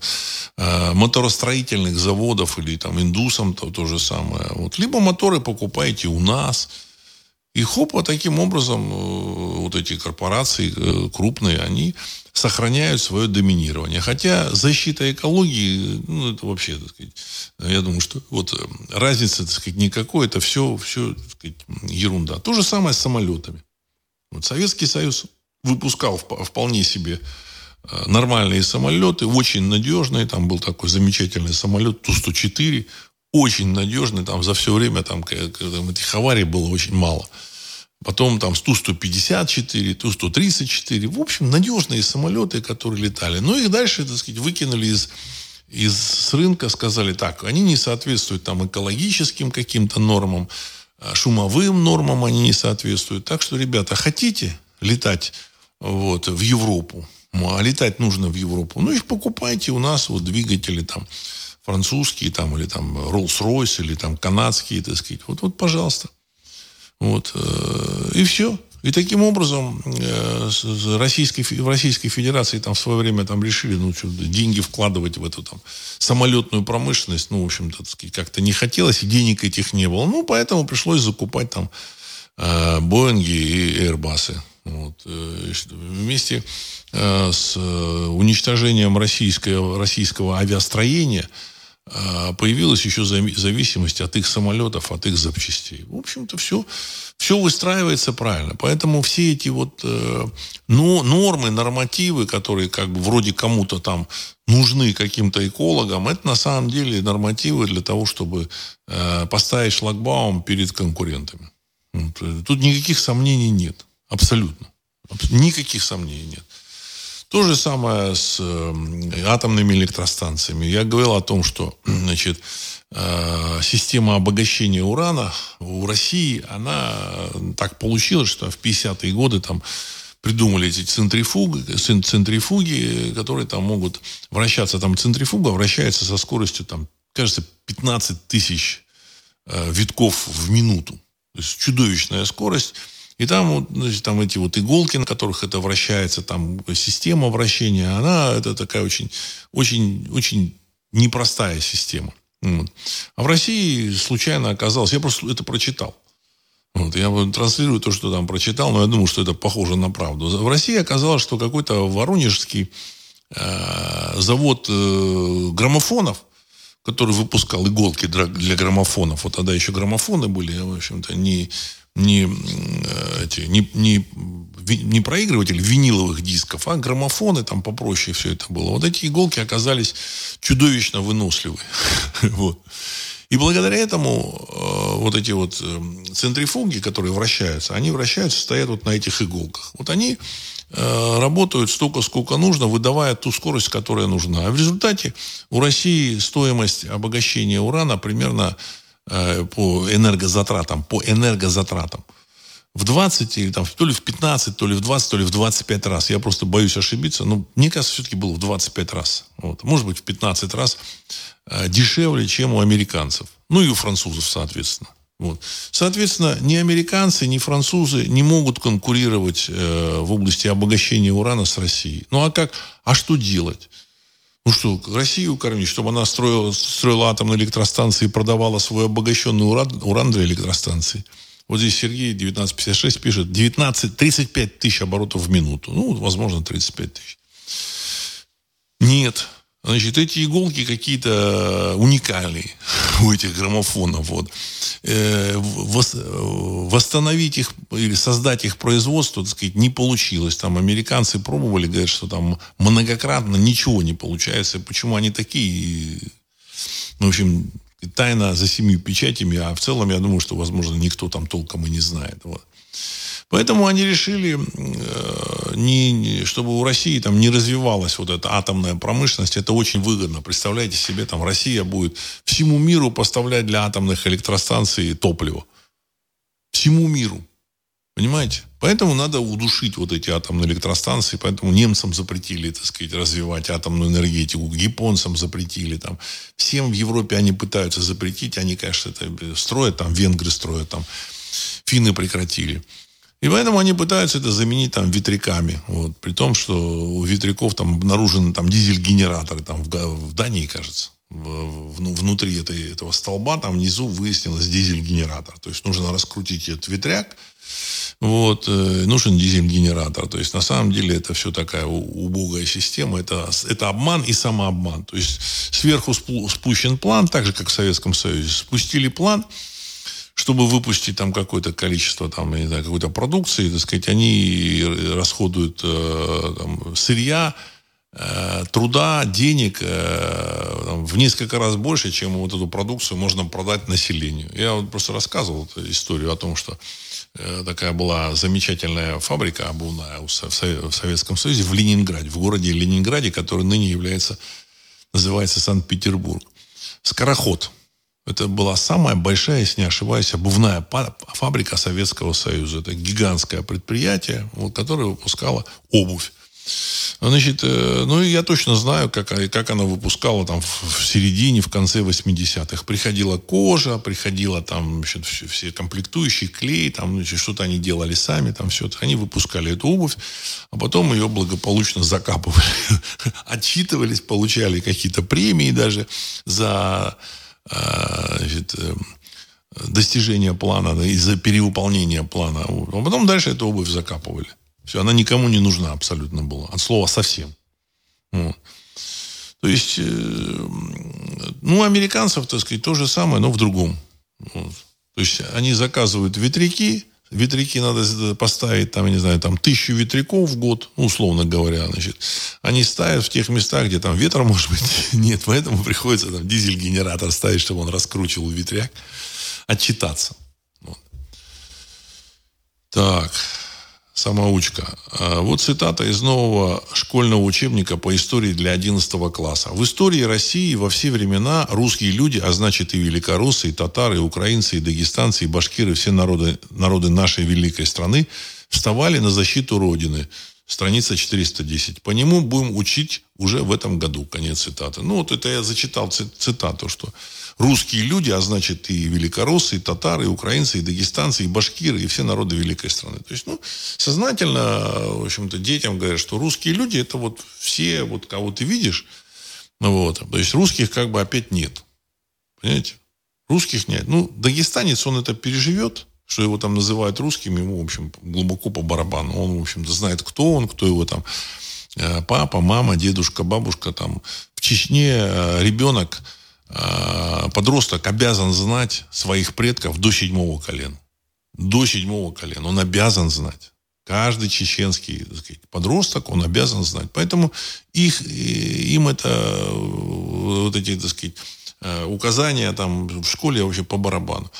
э, моторостроительных заводов или там индусам то, то же самое. Вот. Либо моторы покупайте у нас. И хоп, вот таким образом э, вот эти корпорации э, крупные, они сохраняют свое доминирование. Хотя защита экологии, ну, это вообще, так сказать, я думаю, что вот э, разницы, так сказать, никакой, это все, все так сказать, ерунда. То же самое с самолетами. Вот Советский Союз выпускал вполне себе нормальные самолеты, очень надежные. Там был такой замечательный самолет Ту-104, очень надежный, там за все время там, там этих аварий было очень мало. Потом там Ту-154, Ту-134. В общем, надежные самолеты, которые летали. Но их дальше, так сказать, выкинули из, из с рынка, сказали так, они не соответствуют там экологическим каким-то нормам, а шумовым нормам они не соответствуют. Так что, ребята, хотите летать вот, в Европу, а летать нужно в Европу, ну их покупайте у нас, вот двигатели там французские там, или там Rolls-Royce, или там канадские, так сказать. Вот, вот пожалуйста. Вот. Э, и все. И таким образом э, Российской, в Российской Федерации там в свое время там решили ну, что, деньги вкладывать в эту там самолетную промышленность. Ну, в общем-то, как-то не хотелось, и денег этих не было. Ну, поэтому пришлось закупать там э, Боинги и Airbus. Вот. Вместе с уничтожением российского, российского авиастроения – появилась еще зависимость от их самолетов, от их запчастей. В общем-то, все, все выстраивается правильно. Поэтому все эти вот э, но, нормы, нормативы, которые как бы вроде кому-то там нужны каким-то экологам, это на самом деле нормативы для того, чтобы э, поставить шлагбаум перед конкурентами. Э, тут никаких сомнений нет. Абсолютно. Никаких сомнений нет. То же самое с э, атомными электростанциями. Я говорил о том, что значит, э, система обогащения урана у России, она э, так получилась, что в 50-е годы там придумали эти центрифуги, центрифуги, которые там могут вращаться. Там центрифуга вращается со скоростью, там, кажется, 15 тысяч витков в минуту. То есть чудовищная скорость. И там, значит, там эти вот иголки, на которых это вращается, там система вращения, она это такая очень, очень, очень непростая система. Вот. А в России случайно оказалось, я просто это прочитал. Вот, я транслирую то, что там прочитал, но я думаю, что это похоже на правду. В России оказалось, что какой-то воронежский э, завод э, граммофонов, который выпускал иголки для, для граммофонов, вот тогда еще граммофоны были, в общем-то, не не, эти, не, не, не проигрыватель виниловых дисков, а граммофоны, там попроще все это было. Вот эти иголки оказались чудовищно выносливы. вот. И благодаря этому э, вот эти вот э, центрифуги, которые вращаются, они вращаются, стоят вот на этих иголках. Вот они э, работают столько, сколько нужно, выдавая ту скорость, которая нужна. А в результате у России стоимость обогащения урана примерно Э, по энергозатратам, по энергозатратам. в 20 или там то ли в 15, то ли в 20, то ли в 25 раз. Я просто боюсь ошибиться. Но мне кажется, все-таки было в 25 раз. Вот. Может быть, в 15 раз э, дешевле, чем у американцев. Ну и у французов, соответственно. Вот. Соответственно, ни американцы, ни французы не могут конкурировать э, в области обогащения урана с Россией. Ну а как? А что делать? Ну что, Россию кормить, чтобы она строила, строила атомные электростанции и продавала свой обогащенный уран, уран для электростанции. Вот здесь Сергей 1956 пишет 19, 35 тысяч оборотов в минуту. Ну, возможно, 35 тысяч. Нет. Значит, эти иголки какие-то уникальные у этих граммофонов. Вот. Э, восстановить их или создать их производство, так сказать, не получилось. Там американцы пробовали, говорят, что там многократно ничего не получается. Почему они такие? Ну, в общем, тайна за семью печатями, а в целом, я думаю, что, возможно, никто там толком и не знает. Вот. Поэтому они решили, э, не, чтобы у России там не развивалась вот эта атомная промышленность. Это очень выгодно. Представляете себе, там Россия будет всему миру поставлять для атомных электростанций топливо. Всему миру. Понимаете? Поэтому надо удушить вот эти атомные электростанции. Поэтому немцам запретили, так сказать, развивать атомную энергетику. Японцам запретили. Там. Всем в Европе они пытаются запретить. Они, конечно, это строят. Там венгры строят. Там. Финны прекратили. И поэтому они пытаются это заменить там ветряками. Вот. При том, что у ветряков там обнаружены там дизель-генераторы. Там в, в Дании, кажется. В, в, внутри этой, этого столба там внизу выяснилось дизель-генератор. То есть нужно раскрутить этот ветряк вот, э, нужен дизель-генератор. То есть, на самом деле, это все такая убогая система. Это, это обман и самообман. То есть, сверху спущен план, так же, как в Советском Союзе. Спустили план, чтобы выпустить там какое-то количество там, не знаю, какой-то продукции, так сказать, они расходуют э, там, сырья, э, труда, денег э, там, в несколько раз больше, чем вот эту продукцию можно продать населению. Я вот просто рассказывал историю о том, что Э, такая была замечательная фабрика обувная в Советском Союзе в Ленинграде, в городе Ленинграде, который ныне является, называется Санкт-Петербург. Скороход. Это была самая большая, если не ошибаюсь, обувная фабрика Советского Союза. Это гигантское предприятие, которое выпускало обувь. Значит, э, ну, я точно знаю, как, как она выпускала там в середине, в конце 80-х. Приходила кожа, приходила там значит, все, все комплектующие, клей, там значит, что-то они делали сами, там все. Они выпускали эту обувь, а потом ее благополучно закапывали. Отчитывались, получали какие-то премии даже за значит, э, достижение плана, да, и за перевыполнение плана. А потом дальше эту обувь закапывали. Все, она никому не нужна абсолютно была. От слова совсем. Вот. То есть, э, ну, американцев, так сказать, то же самое, но в другом. Вот. То есть, они заказывают ветряки, ветряки надо поставить, там, я не знаю, там, тысячу ветряков в год, ну, условно говоря, значит. Они ставят в тех местах, где там ветра, может быть, нет, поэтому приходится там дизель-генератор ставить, чтобы он раскручивал ветряк, отчитаться. Вот. Так. Самоучка. А, вот цитата из нового школьного учебника по истории для 11 класса. В истории России во все времена русские люди, а значит и великороссы, и татары, и украинцы, и дагестанцы, и башкиры, все народы, народы нашей великой страны вставали на защиту Родины. Страница 410. По нему будем учить уже в этом году. Конец цитаты. Ну, вот это я зачитал цитату, что русские люди, а значит и великороссы, и татары, и украинцы, и дагестанцы, и башкиры, и все народы великой страны. То есть, ну, сознательно, в общем-то, детям говорят, что русские люди это вот все, вот кого ты видишь, ну вот, то есть русских как бы опять нет. Понимаете? Русских нет. Ну, дагестанец, он это переживет, что его там называют русским, ему, в общем, глубоко по барабану. Он, в общем-то, знает, кто он, кто его там э, папа, мама, дедушка, бабушка. Там. В Чечне э, ребенок подросток обязан знать своих предков до седьмого колена. До седьмого колена. Он обязан знать. Каждый чеченский сказать, подросток, он обязан знать. Поэтому их, им это, вот эти, так сказать, э, указания там в школе вообще по барабану.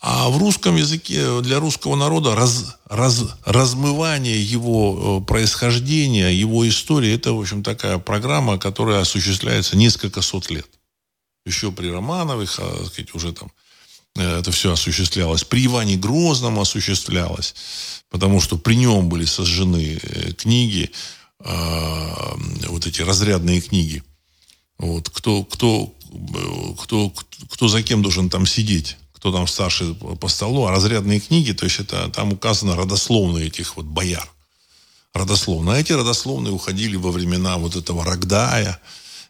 А в русском языке для русского народа раз, раз, размывание его э, происхождения, его истории, это, в общем, такая программа, которая осуществляется несколько сот лет еще при Романовых, а, сказать, уже там э, это все осуществлялось. При Иване Грозном осуществлялось, потому что при нем были сожжены э, книги, вот эти разрядные книги. Вот, кто, кто, кто, кто за кем должен там сидеть, кто там старший по столу, а разрядные книги, то есть это там указано родословные этих вот бояр родословно. А эти родословные уходили во времена вот этого Рогдая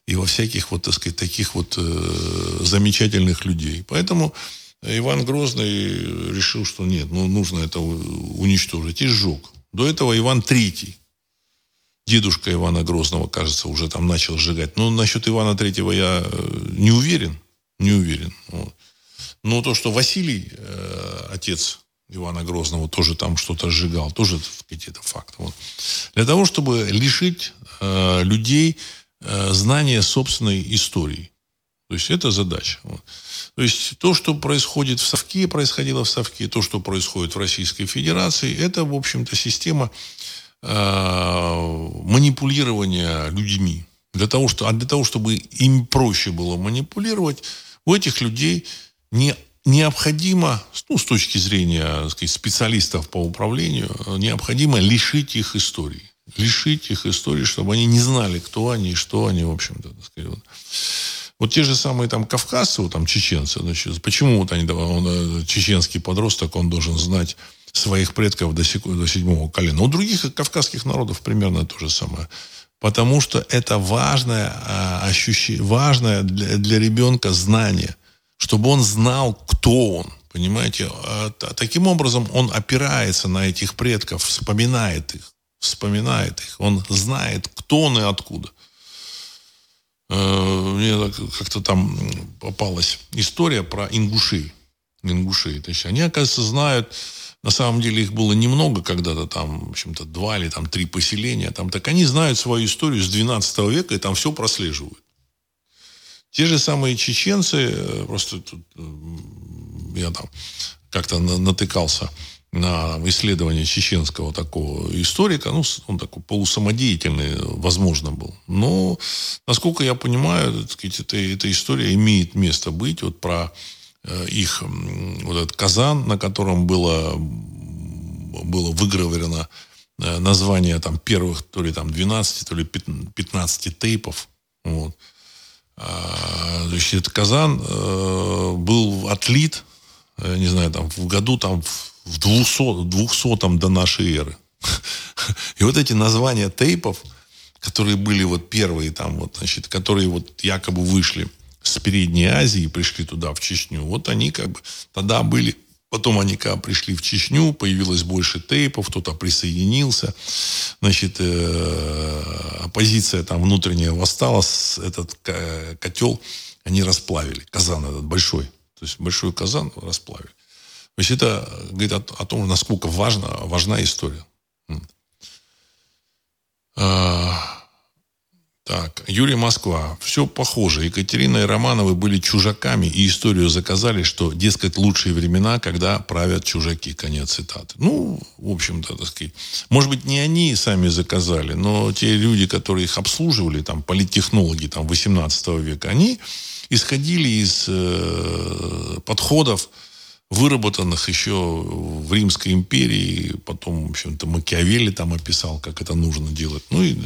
и во всяких вот, так сказать, таких вот э, замечательных людей. Поэтому Иван Грозный решил, что нет, ну, нужно это уничтожить, и сжег. До этого Иван Третий, дедушка Ивана Грозного, кажется, уже там начал сжигать. Но насчет Ивана Третьего я э, не уверен, не уверен. Вот. Но то, что Василий, э, отец Ивана Грозного тоже там что-то сжигал, тоже сказать, это факт. Вот. Для того, чтобы лишить э, людей э, знания собственной истории. То есть это задача. То есть то, что происходит в Совке, происходило в Совке, то, что происходит в Российской Федерации, это, в общем-то, система э, манипулирования людьми. Для того, что, а для того, чтобы им проще было манипулировать, у этих людей не необходимо, ну, с точки зрения сказать, специалистов по управлению, необходимо лишить их истории. Лишить их истории, чтобы они не знали, кто они и что они, в общем-то. Вот. вот те же самые там кавказцы, вот, там чеченцы, значит, почему вот они, он, э, чеченский подросток, он должен знать своих предков до, до седьмого колена. У других кавказских народов примерно то же самое. Потому что это важное, а, ощущение, важное для, для ребенка знание – чтобы он знал, кто он. Понимаете? А, таким образом он опирается на этих предков, вспоминает их. Вспоминает их. Он знает, кто он и откуда. Э, мне как-то там попалась история про ингушей. Ингушей. То есть они, оказывается, знают, на самом деле их было немного когда-то, там, в общем-то, два или там три поселения. Там, так они знают свою историю с 12 века и там все прослеживают. Те же самые чеченцы, э, просто тут э, я там как-то натыкался на исследование чеченского такого историка, ну, он такой полусамодеятельный, возможно, был. Но, насколько я понимаю, сказать, эта, эта история имеет место быть, вот про э, их, вот этот казан, на котором было, было выгравировано название там первых, то ли там 12, то ли 15 тейпов, вот. А, значит, этот казан э, был отлит, не знаю, там, в году там в 200, 200 до нашей эры. И вот эти названия тейпов, которые были вот первые там, вот, значит, которые вот якобы вышли с Передней Азии и пришли туда, в Чечню, вот они как бы тогда были Потом они когда пришли в Чечню, появилось больше тейпов, кто-то присоединился. Значит, э, оппозиция там внутренняя восстала, этот котел они расплавили, казан этот большой. То есть большой казан расплавили. То есть это говорит о, о том, насколько важна, важна история. А, так, Юрий Москва. Все похоже. Екатерина и Романовы были чужаками, и историю заказали, что, дескать, лучшие времена, когда правят чужаки. Конец цитаты. Ну, в общем-то, так сказать. Может быть, не они сами заказали, но те люди, которые их обслуживали, там, политтехнологи там, 18 века, они исходили из э, подходов, выработанных еще в Римской империи, потом, в общем-то, Макиавелли там описал, как это нужно делать. Ну и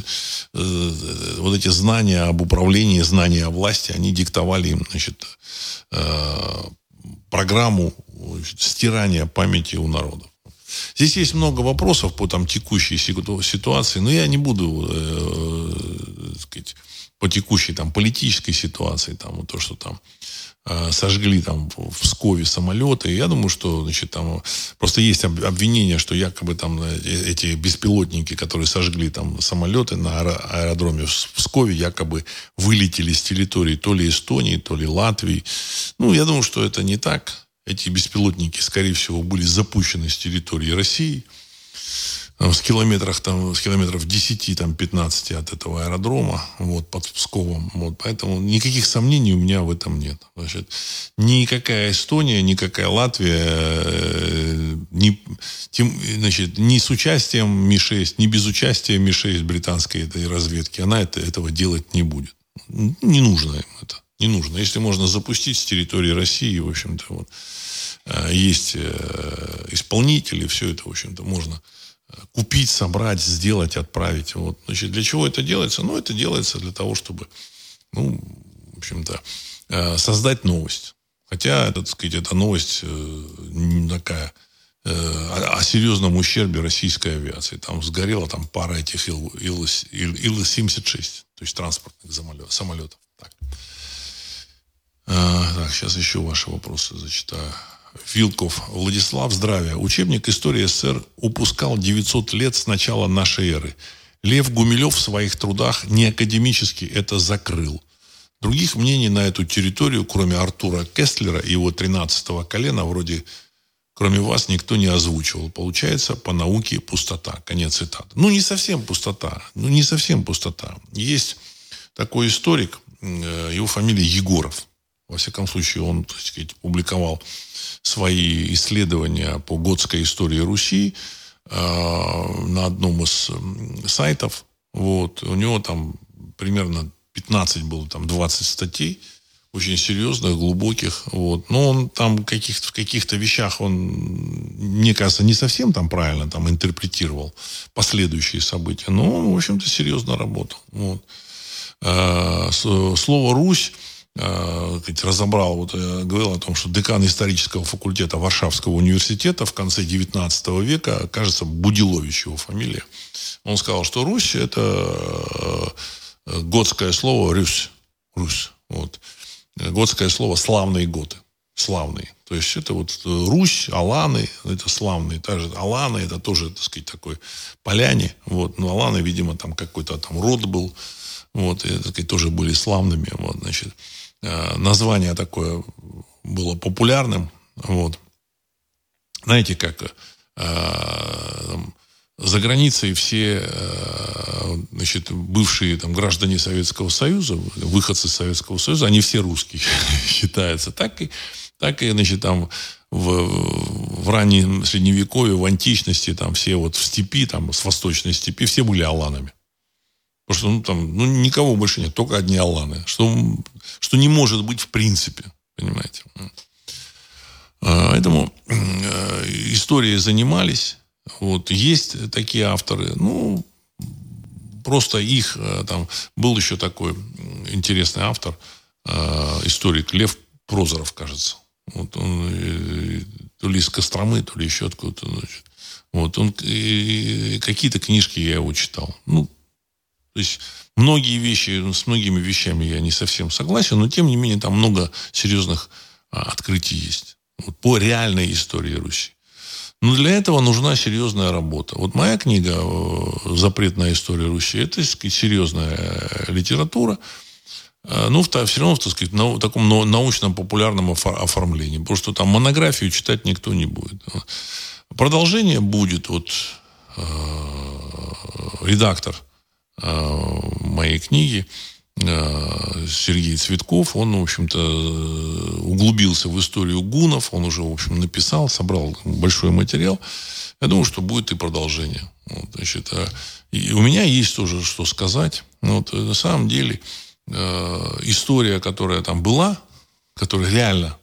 э, вот эти знания об управлении, знания о власти, они диктовали им, значит, э, программу значит, стирания памяти у народов. Здесь есть много вопросов по там текущей ситуации, но я не буду, э, э, сказать, по текущей там политической ситуации, там вот то, что там сожгли там в Пскове самолеты. Я думаю, что значит, там просто есть обвинение, что якобы там э, эти беспилотники, которые сожгли там самолеты на аэродроме в Пскове, якобы вылетели с территории то ли Эстонии, то ли Латвии. Ну, я думаю, что это не так. Эти беспилотники, скорее всего, были запущены с территории России – с километрах там, с километров 10, там, 15 от этого аэродрома, вот, под Псковом. Вот, поэтому никаких сомнений у меня в этом нет. Значит, никакая Эстония, никакая Латвия, э, ни, тем, значит, ни с участием Ми-6, ни без участия Ми-6 британской этой разведки, она это, этого делать не будет. Не нужно им это. Не нужно. Если можно запустить с территории России, в общем-то, вот, э, есть исполнители, все это, в общем-то, можно купить, собрать, сделать, отправить. Вот. Значит, для чего это делается? Ну, это делается для того, чтобы, ну, в общем-то, создать новость. Хотя, так сказать, эта новость такая о, о серьезном ущербе российской авиации. Там сгорела там пара этих Ил-76, то есть транспортных самолетов. Так. А, так, сейчас еще ваши вопросы зачитаю. Вилков Владислав, здравия. Учебник истории СССР упускал 900 лет с начала нашей эры. Лев Гумилев в своих трудах не академически это закрыл. Других мнений на эту территорию, кроме Артура Кестлера и его 13-го колена, вроде кроме вас, никто не озвучивал. Получается, по науке пустота. Конец цитаты. Ну, не совсем пустота. Ну, не совсем пустота. Есть такой историк, э, его фамилия Егоров. Во всяком случае, он, так сказать, публиковал свои исследования по готской истории Руси э, на одном из сайтов. Вот. У него там примерно 15 было, там 20 статей очень серьезных, глубоких. Вот. Но он там каких в каких-то вещах он, мне кажется, не совсем там правильно там интерпретировал последующие события. Но он, в общем-то, серьезно работал. Вот. Э, слово «Русь» э, разобрал, вот я говорил о том, что декан исторического факультета Варшавского университета в конце 19 века, кажется, Будилович его фамилия, он сказал, что Русь – это э, готское слово «рюсь». Русь. Вот. Готское слово «славные готы». Славные. То есть это вот Русь, Аланы, это славные. Также Аланы, это тоже, так сказать, такой поляне. Вот. Но Аланы, видимо, там какой-то там род был. Вот, и, так сказать, тоже были славными. Вот, значит, э, название такое было популярным. Вот. Знаете, как э, за границей все э, значит, бывшие там, граждане Советского Союза, выходцы Советского Союза, они все русские считаются. Так и, так и значит, там, в, в раннем средневековье, в античности, там все вот в степи, там, с восточной степи, все были аланами. Потому что ну, там ну, никого больше нет, только одни Алланы. Что, что не может быть в принципе. Понимаете? А, поэтому э, истории занимались. Вот, есть такие авторы. Ну, просто их э, там был еще такой интересный автор, э, историк Лев Прозоров, кажется. Вот он то ли из Костромы, то ли еще откуда-то. Вот он какие-то книжки я его читал. Ну, то есть многие вещи, с многими вещами я не совсем согласен, но тем не менее там много серьезных а, открытий есть. Вот, по реальной истории Руси. Но для этого нужна серьезная работа. Вот моя книга э, «Запретная история Руси» – это, серьезная литература, э, ну, все равно, так сказать, на таком научно-популярном оформлении. Потому что там монографию читать никто не будет. Продолжение будет. Вот э, редактор Э, моей книги э, Сергей Цветков, он, в общем-то, углубился в историю гунов, он уже, в общем, написал, собрал большой материал. Я думаю, что будет и продолжение. Вот, значит, а, и у меня есть тоже что сказать. Вот, на самом деле, э, история, которая там была, которая реально,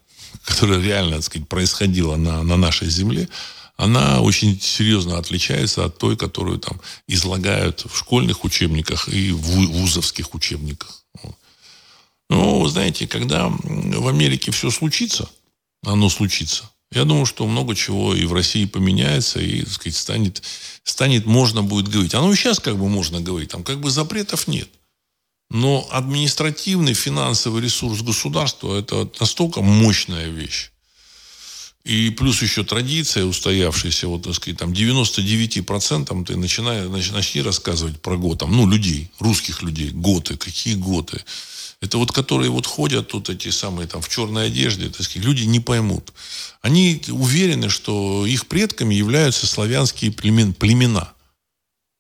которая реально, так сказать, происходила на, на нашей земле, она очень серьезно отличается от той, которую там излагают в школьных учебниках и в вузовских учебниках. Ну, знаете, когда в Америке все случится, оно случится, я думаю, что много чего и в России поменяется, и, так сказать, станет, станет можно будет говорить. Оно и сейчас как бы можно говорить, там как бы запретов нет. Но административный, финансовый ресурс государства – это настолько мощная вещь, и плюс еще традиция устоявшаяся, вот, так сказать, там 99% ты начинаешь, начни рассказывать про год, там, ну, людей, русских людей, готы, какие готы. Это вот которые вот ходят тут эти самые там в черной одежде, так сказать, люди не поймут. Они уверены, что их предками являются славянские племен, племена.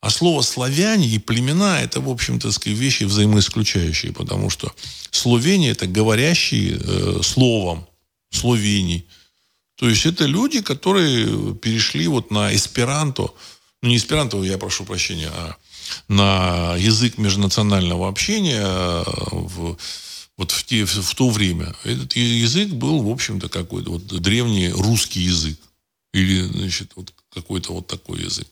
А слово «славяне» и «племена» – это, в общем-то, вещи взаимоисключающие, потому что словения – это говорящие э, словом, словений – то есть это люди, которые перешли вот на эсперанто, ну не эсперанто, я прошу прощения, а на язык межнационального общения в, вот в, те, в то время. Этот язык был, в общем-то, какой-то вот древний русский язык. Или, значит, вот какой-то вот такой язык.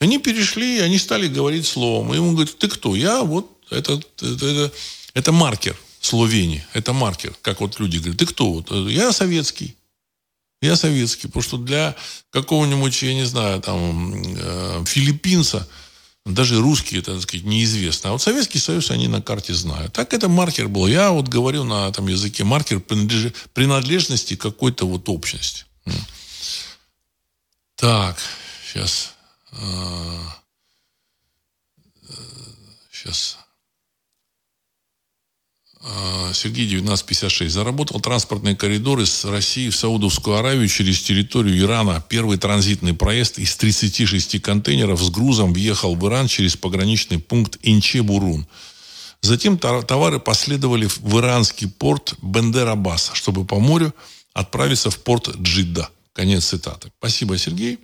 Они перешли, они стали говорить словом. И ему говорит, ты кто? Я вот, это, это, это, это маркер Словении. Это маркер. Как вот люди говорят, ты кто? Вот, я советский. Я советский. Потому что для какого-нибудь, я не знаю, там, э, филиппинца, даже русские, так сказать, неизвестно. А вот Советский Союз они на карте знают. Так это маркер был. Я вот говорю на этом языке маркер принадлежности какой-то вот общности. Так, сейчас. Сейчас. А, Сергей 1956. Заработал транспортный коридор из России в Саудовскую Аравию через территорию Ирана. Первый транзитный проезд из 36 контейнеров с грузом въехал в Иран через пограничный пункт Инче-Бурун. Затем товары последовали в иранский порт Бендер-Аббаса, чтобы по морю отправиться в порт Джидда. Конец цитаты. Спасибо, Сергей.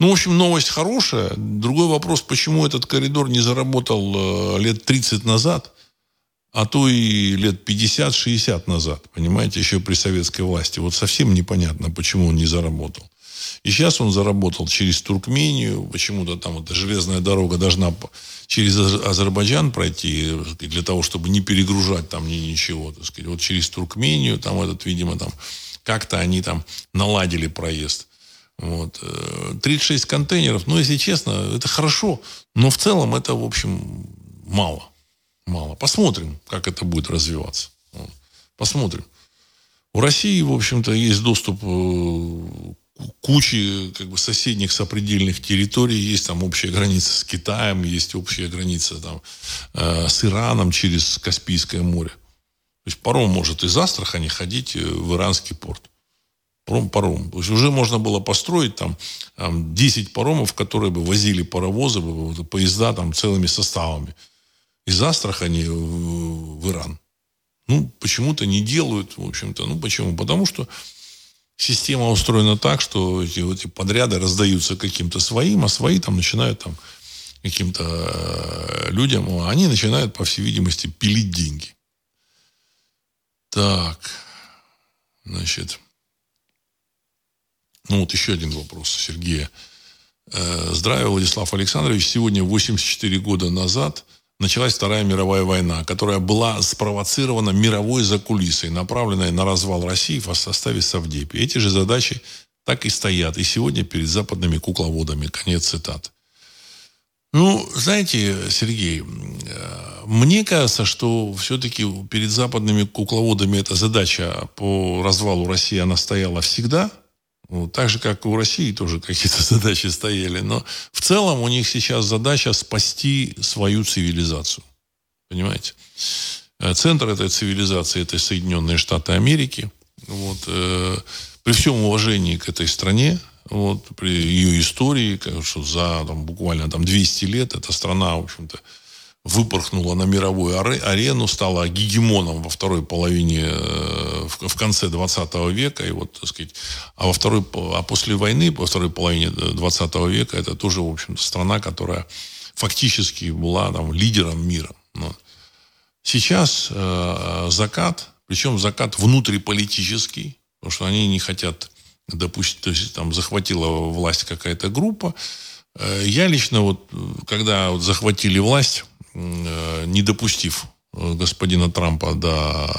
Ну, в общем, новость хорошая. Другой вопрос, почему этот коридор не заработал э, лет 30 назад, а то и лет 50-60 назад, понимаете, еще при советской власти. Вот совсем непонятно, почему он не заработал. И сейчас он заработал через Туркмению, почему-то там эта железная дорога должна через Азербайджан пройти, для того, чтобы не перегружать там ни ничего, так сказать. Вот через Туркмению, там этот, видимо, там как-то они там наладили проезд. Вот. 36 э, контейнеров, ну, если честно, это хорошо, но в целом это, в общем, мало. Мало. Посмотрим, как это будет развиваться. Посмотрим. У России, в общем-то, есть доступ э, к куче как бы, соседних сопредельных территорий. Есть там общая граница с Китаем, есть общая граница там, э, с Ираном через Каспийское море. То есть паром может из Астрахани ходить в иранский порт паром. То есть уже можно было построить там, там 10 паромов, которые бы возили паровозы, поезда там целыми составами. Из Астрахани в, в Иран. Ну, почему-то не делают, в общем-то. Ну, почему? Потому что система устроена так, что эти, эти подряды раздаются каким-то своим, а свои там начинают там каким-то э, людям, а они начинают, по всей видимости, пилить деньги. Так, значит, ну вот еще один вопрос Сергея. Э, Здравия, Владислав Александрович. Сегодня, 84 года назад, началась Вторая мировая война, которая была спровоцирована мировой закулисой, направленной на развал России в составе Совдепи. Эти же задачи так и стоят и сегодня перед западными кукловодами. Конец цитаты. Ну, знаете, Сергей, э, мне кажется, что все-таки перед западными кукловодами эта задача по развалу России, она стояла всегда – ну, так же, как и у России тоже какие-то задачи стояли. Но в целом у них сейчас задача спасти свою цивилизацию. Понимаете? Э, центр этой цивилизации – это Соединенные Штаты Америки. Вот, э, при всем уважении к этой стране, вот, при ее истории, что за там, буквально там, 200 лет эта страна, в общем-то, выпорхнула на мировую арену, стала гегемоном во второй половине, э, в конце 20 века, и вот, так сказать, а во второй, а после войны, во второй половине 20 века, это тоже, в общем-то, страна, которая фактически была там лидером мира. Но сейчас э, закат, причем закат внутриполитический, потому что они не хотят допустить, то есть там захватила власть какая-то группа. Э, я лично вот, когда вот захватили власть, Э, не допустив э, господина Трампа до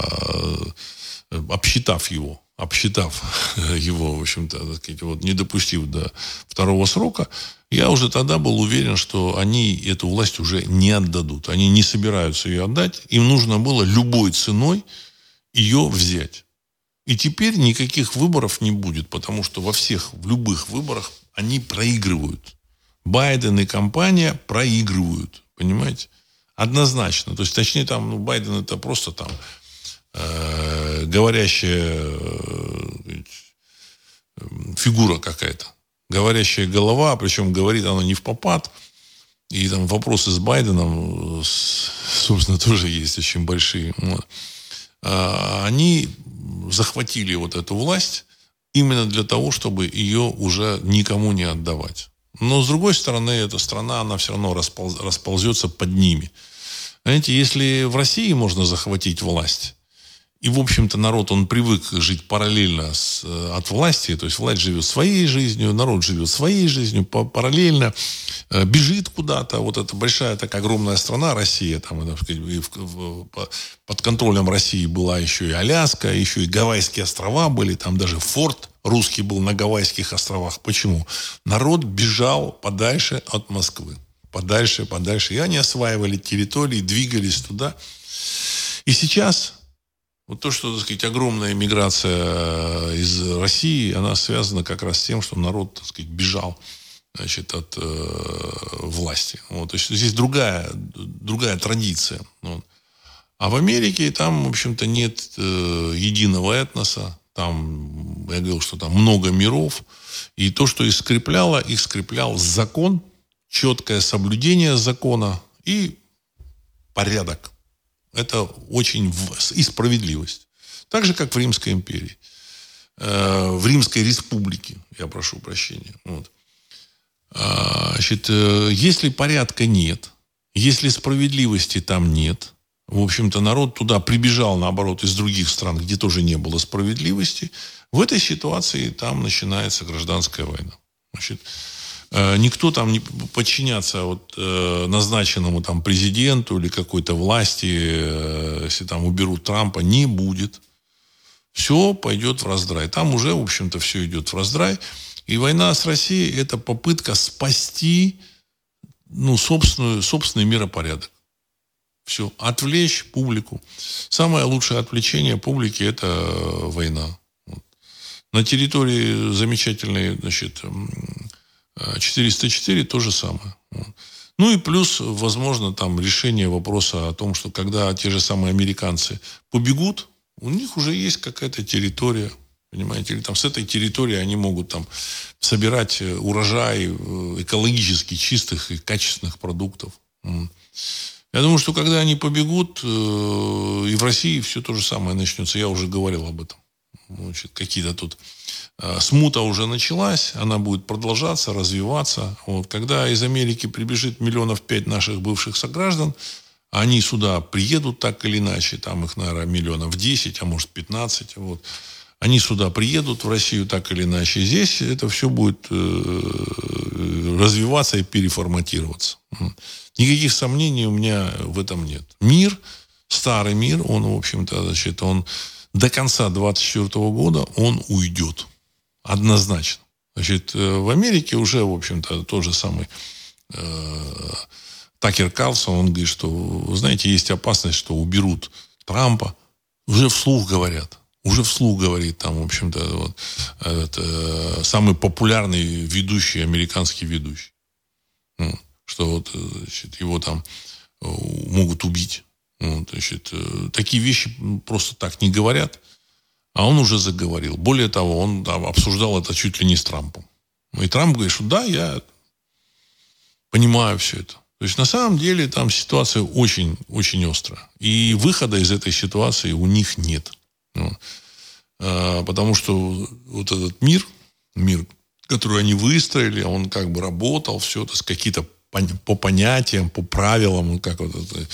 э, обсчитав его, обсчитав его, в общем-то, вот, не допустив до второго срока, я уже тогда был уверен, что они эту власть уже не отдадут. Они не собираются ее отдать. Им нужно было любой ценой ее взять. И теперь никаких выборов не будет, потому что во всех, в любых выборах они проигрывают. Байден и компания проигрывают. Понимаете? Однозначно. То есть, точнее, там, ну, Байден это просто там э, говорящая э, фигура какая-то. Говорящая голова, причем говорит она не в попад. И там вопросы с Байденом, собственно, тоже есть очень большие. Вот. А, они захватили вот эту власть именно для того, чтобы ее уже никому не отдавать. Но, с другой стороны, эта страна, она все равно располз, расползется под ними. Знаете, если в России можно захватить власть, и, в общем-то, народ, он привык жить параллельно с, э, от власти. То есть власть живет своей жизнью, народ живет своей жизнью, параллельно э, бежит куда-то. Вот эта большая, такая огромная страна Россия. Там, так под контролем России была еще и Аляска, еще и Гавайские острова были. Там даже форт русский был на Гавайских островах. Почему? Народ бежал подальше от Москвы. Подальше, подальше. И они осваивали территории, двигались туда. И сейчас вот то, что, так сказать, огромная миграция э, из России, она связана как раз с тем, что народ, так сказать, бежал значит, от э, власти. Вот. То есть здесь другая, другая традиция. Вот. А в Америке там, в общем-то, нет э, единого этноса. Там, я говорил, что там много миров. И то, что их скрепляло, их скреплял закон, четкое соблюдение закона и порядок. Это очень... И справедливость. Так же, как в Римской империи. Э, в Римской республике, я прошу прощения. Вот. А, значит, э, если порядка нет, если справедливости там нет, в общем-то, народ туда прибежал, наоборот, из других стран, где тоже не было справедливости, в этой ситуации там начинается гражданская война. Значит, никто там не подчиняться вот, э, назначенному там президенту или какой-то власти, э, если там уберут Трампа, не будет. Все пойдет в раздрай. Там уже, в общем-то, все идет в раздрай. И война с Россией – это попытка спасти ну, собственную, собственный миропорядок. Все. Отвлечь публику. Самое лучшее отвлечение публики – это война. На территории замечательной значит, 404 то же самое. Ну и плюс, возможно, там решение вопроса о том, что когда те же самые американцы побегут, у них уже есть какая-то территория, понимаете, или там с этой территории они могут там собирать э, урожай э, экологически чистых и качественных продуктов. Я думаю, что когда они побегут, э, и в России все то же самое начнется. Я уже говорил об этом. Значит, какие-то тут смута уже началась, она будет продолжаться, развиваться. Вот, когда из Америки прибежит миллионов пять наших бывших сограждан, они сюда приедут так или иначе, там их, наверное, миллионов 10, а может 15, вот. Они сюда приедут, в Россию так или иначе. Здесь это все будет э, развиваться и переформатироваться. Никаких сомнений у меня в этом нет. Мир, старый мир, он, в общем-то, значит, он до конца 24 года он уйдет. Однозначно. Значит, э, в Америке уже, в общем-то, тот же самый э, Такер Карлсон, он говорит, что, знаете, есть опасность, что уберут Трампа. Уже вслух говорят. Уже вслух говорит там, в общем-то, вот, это, э, самый популярный ведущий, американский ведущий. Ну, что вот, э, значит, его там могут убить. Вот, значит, такие вещи просто так не говорят. А он уже заговорил. Более того, он да, обсуждал это чуть ли не с Трампом. Ну, и Трамп говорит, что да, я понимаю все это. То есть на самом деле там ситуация очень, очень острая. И выхода из этой ситуации у них нет. Ну, а, потому что вот этот мир, мир, который они выстроили, он как бы работал, все это с какие-то по понятиям, по правилам, как вот это,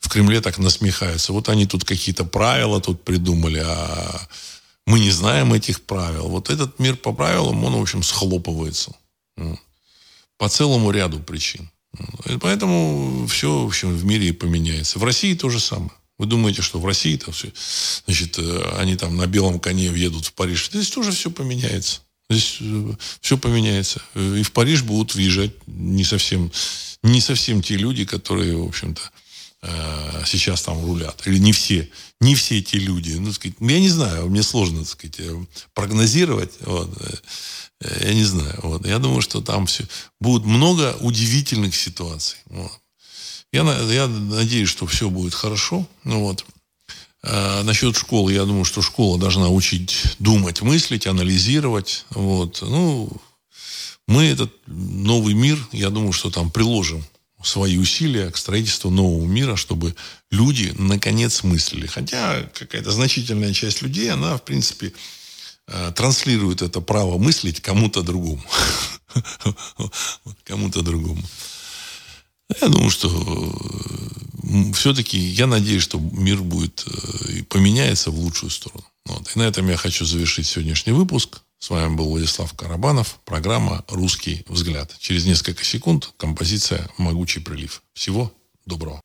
в Кремле так насмехаются. Вот они тут какие-то правила тут придумали, а мы не знаем этих правил. Вот этот мир по правилам, он, в общем, схлопывается. По целому ряду причин. И поэтому все, в общем, в мире поменяется. В России то же самое. Вы думаете, что в России там все, значит, э, они там на белом коне въедут в Париж. Здесь тоже все поменяется. Здесь э, все поменяется. И в Париж будут въезжать не совсем, не совсем те люди, которые, в общем-то, э, сейчас там рулят. Или не все. Не все эти люди. Ну, сказать, я не знаю, мне сложно, так сказать, э, прогнозировать. Вот. Я не знаю. Вот. Я думаю, что там все... Будет много удивительных ситуаций. Вот. Я, я надеюсь, что все будет хорошо. Ну, вот. А, насчет школы, я думаю, что школа должна учить думать, мыслить, анализировать. Вот. Ну, мы этот новый мир, я думаю, что там приложим свои усилия к строительству нового мира, чтобы люди наконец мыслили. Хотя какая-то значительная часть людей, она, в принципе, а, транслирует это право мыслить кому-то другому. Кому-то другому. Я думаю, что все-таки я надеюсь, что мир будет э, поменяется в лучшую сторону. Вот. И на этом я хочу завершить сегодняшний выпуск. С вами был Владислав Карабанов. Программа «Русский взгляд». Через несколько секунд композиция «Могучий прилив». Всего доброго.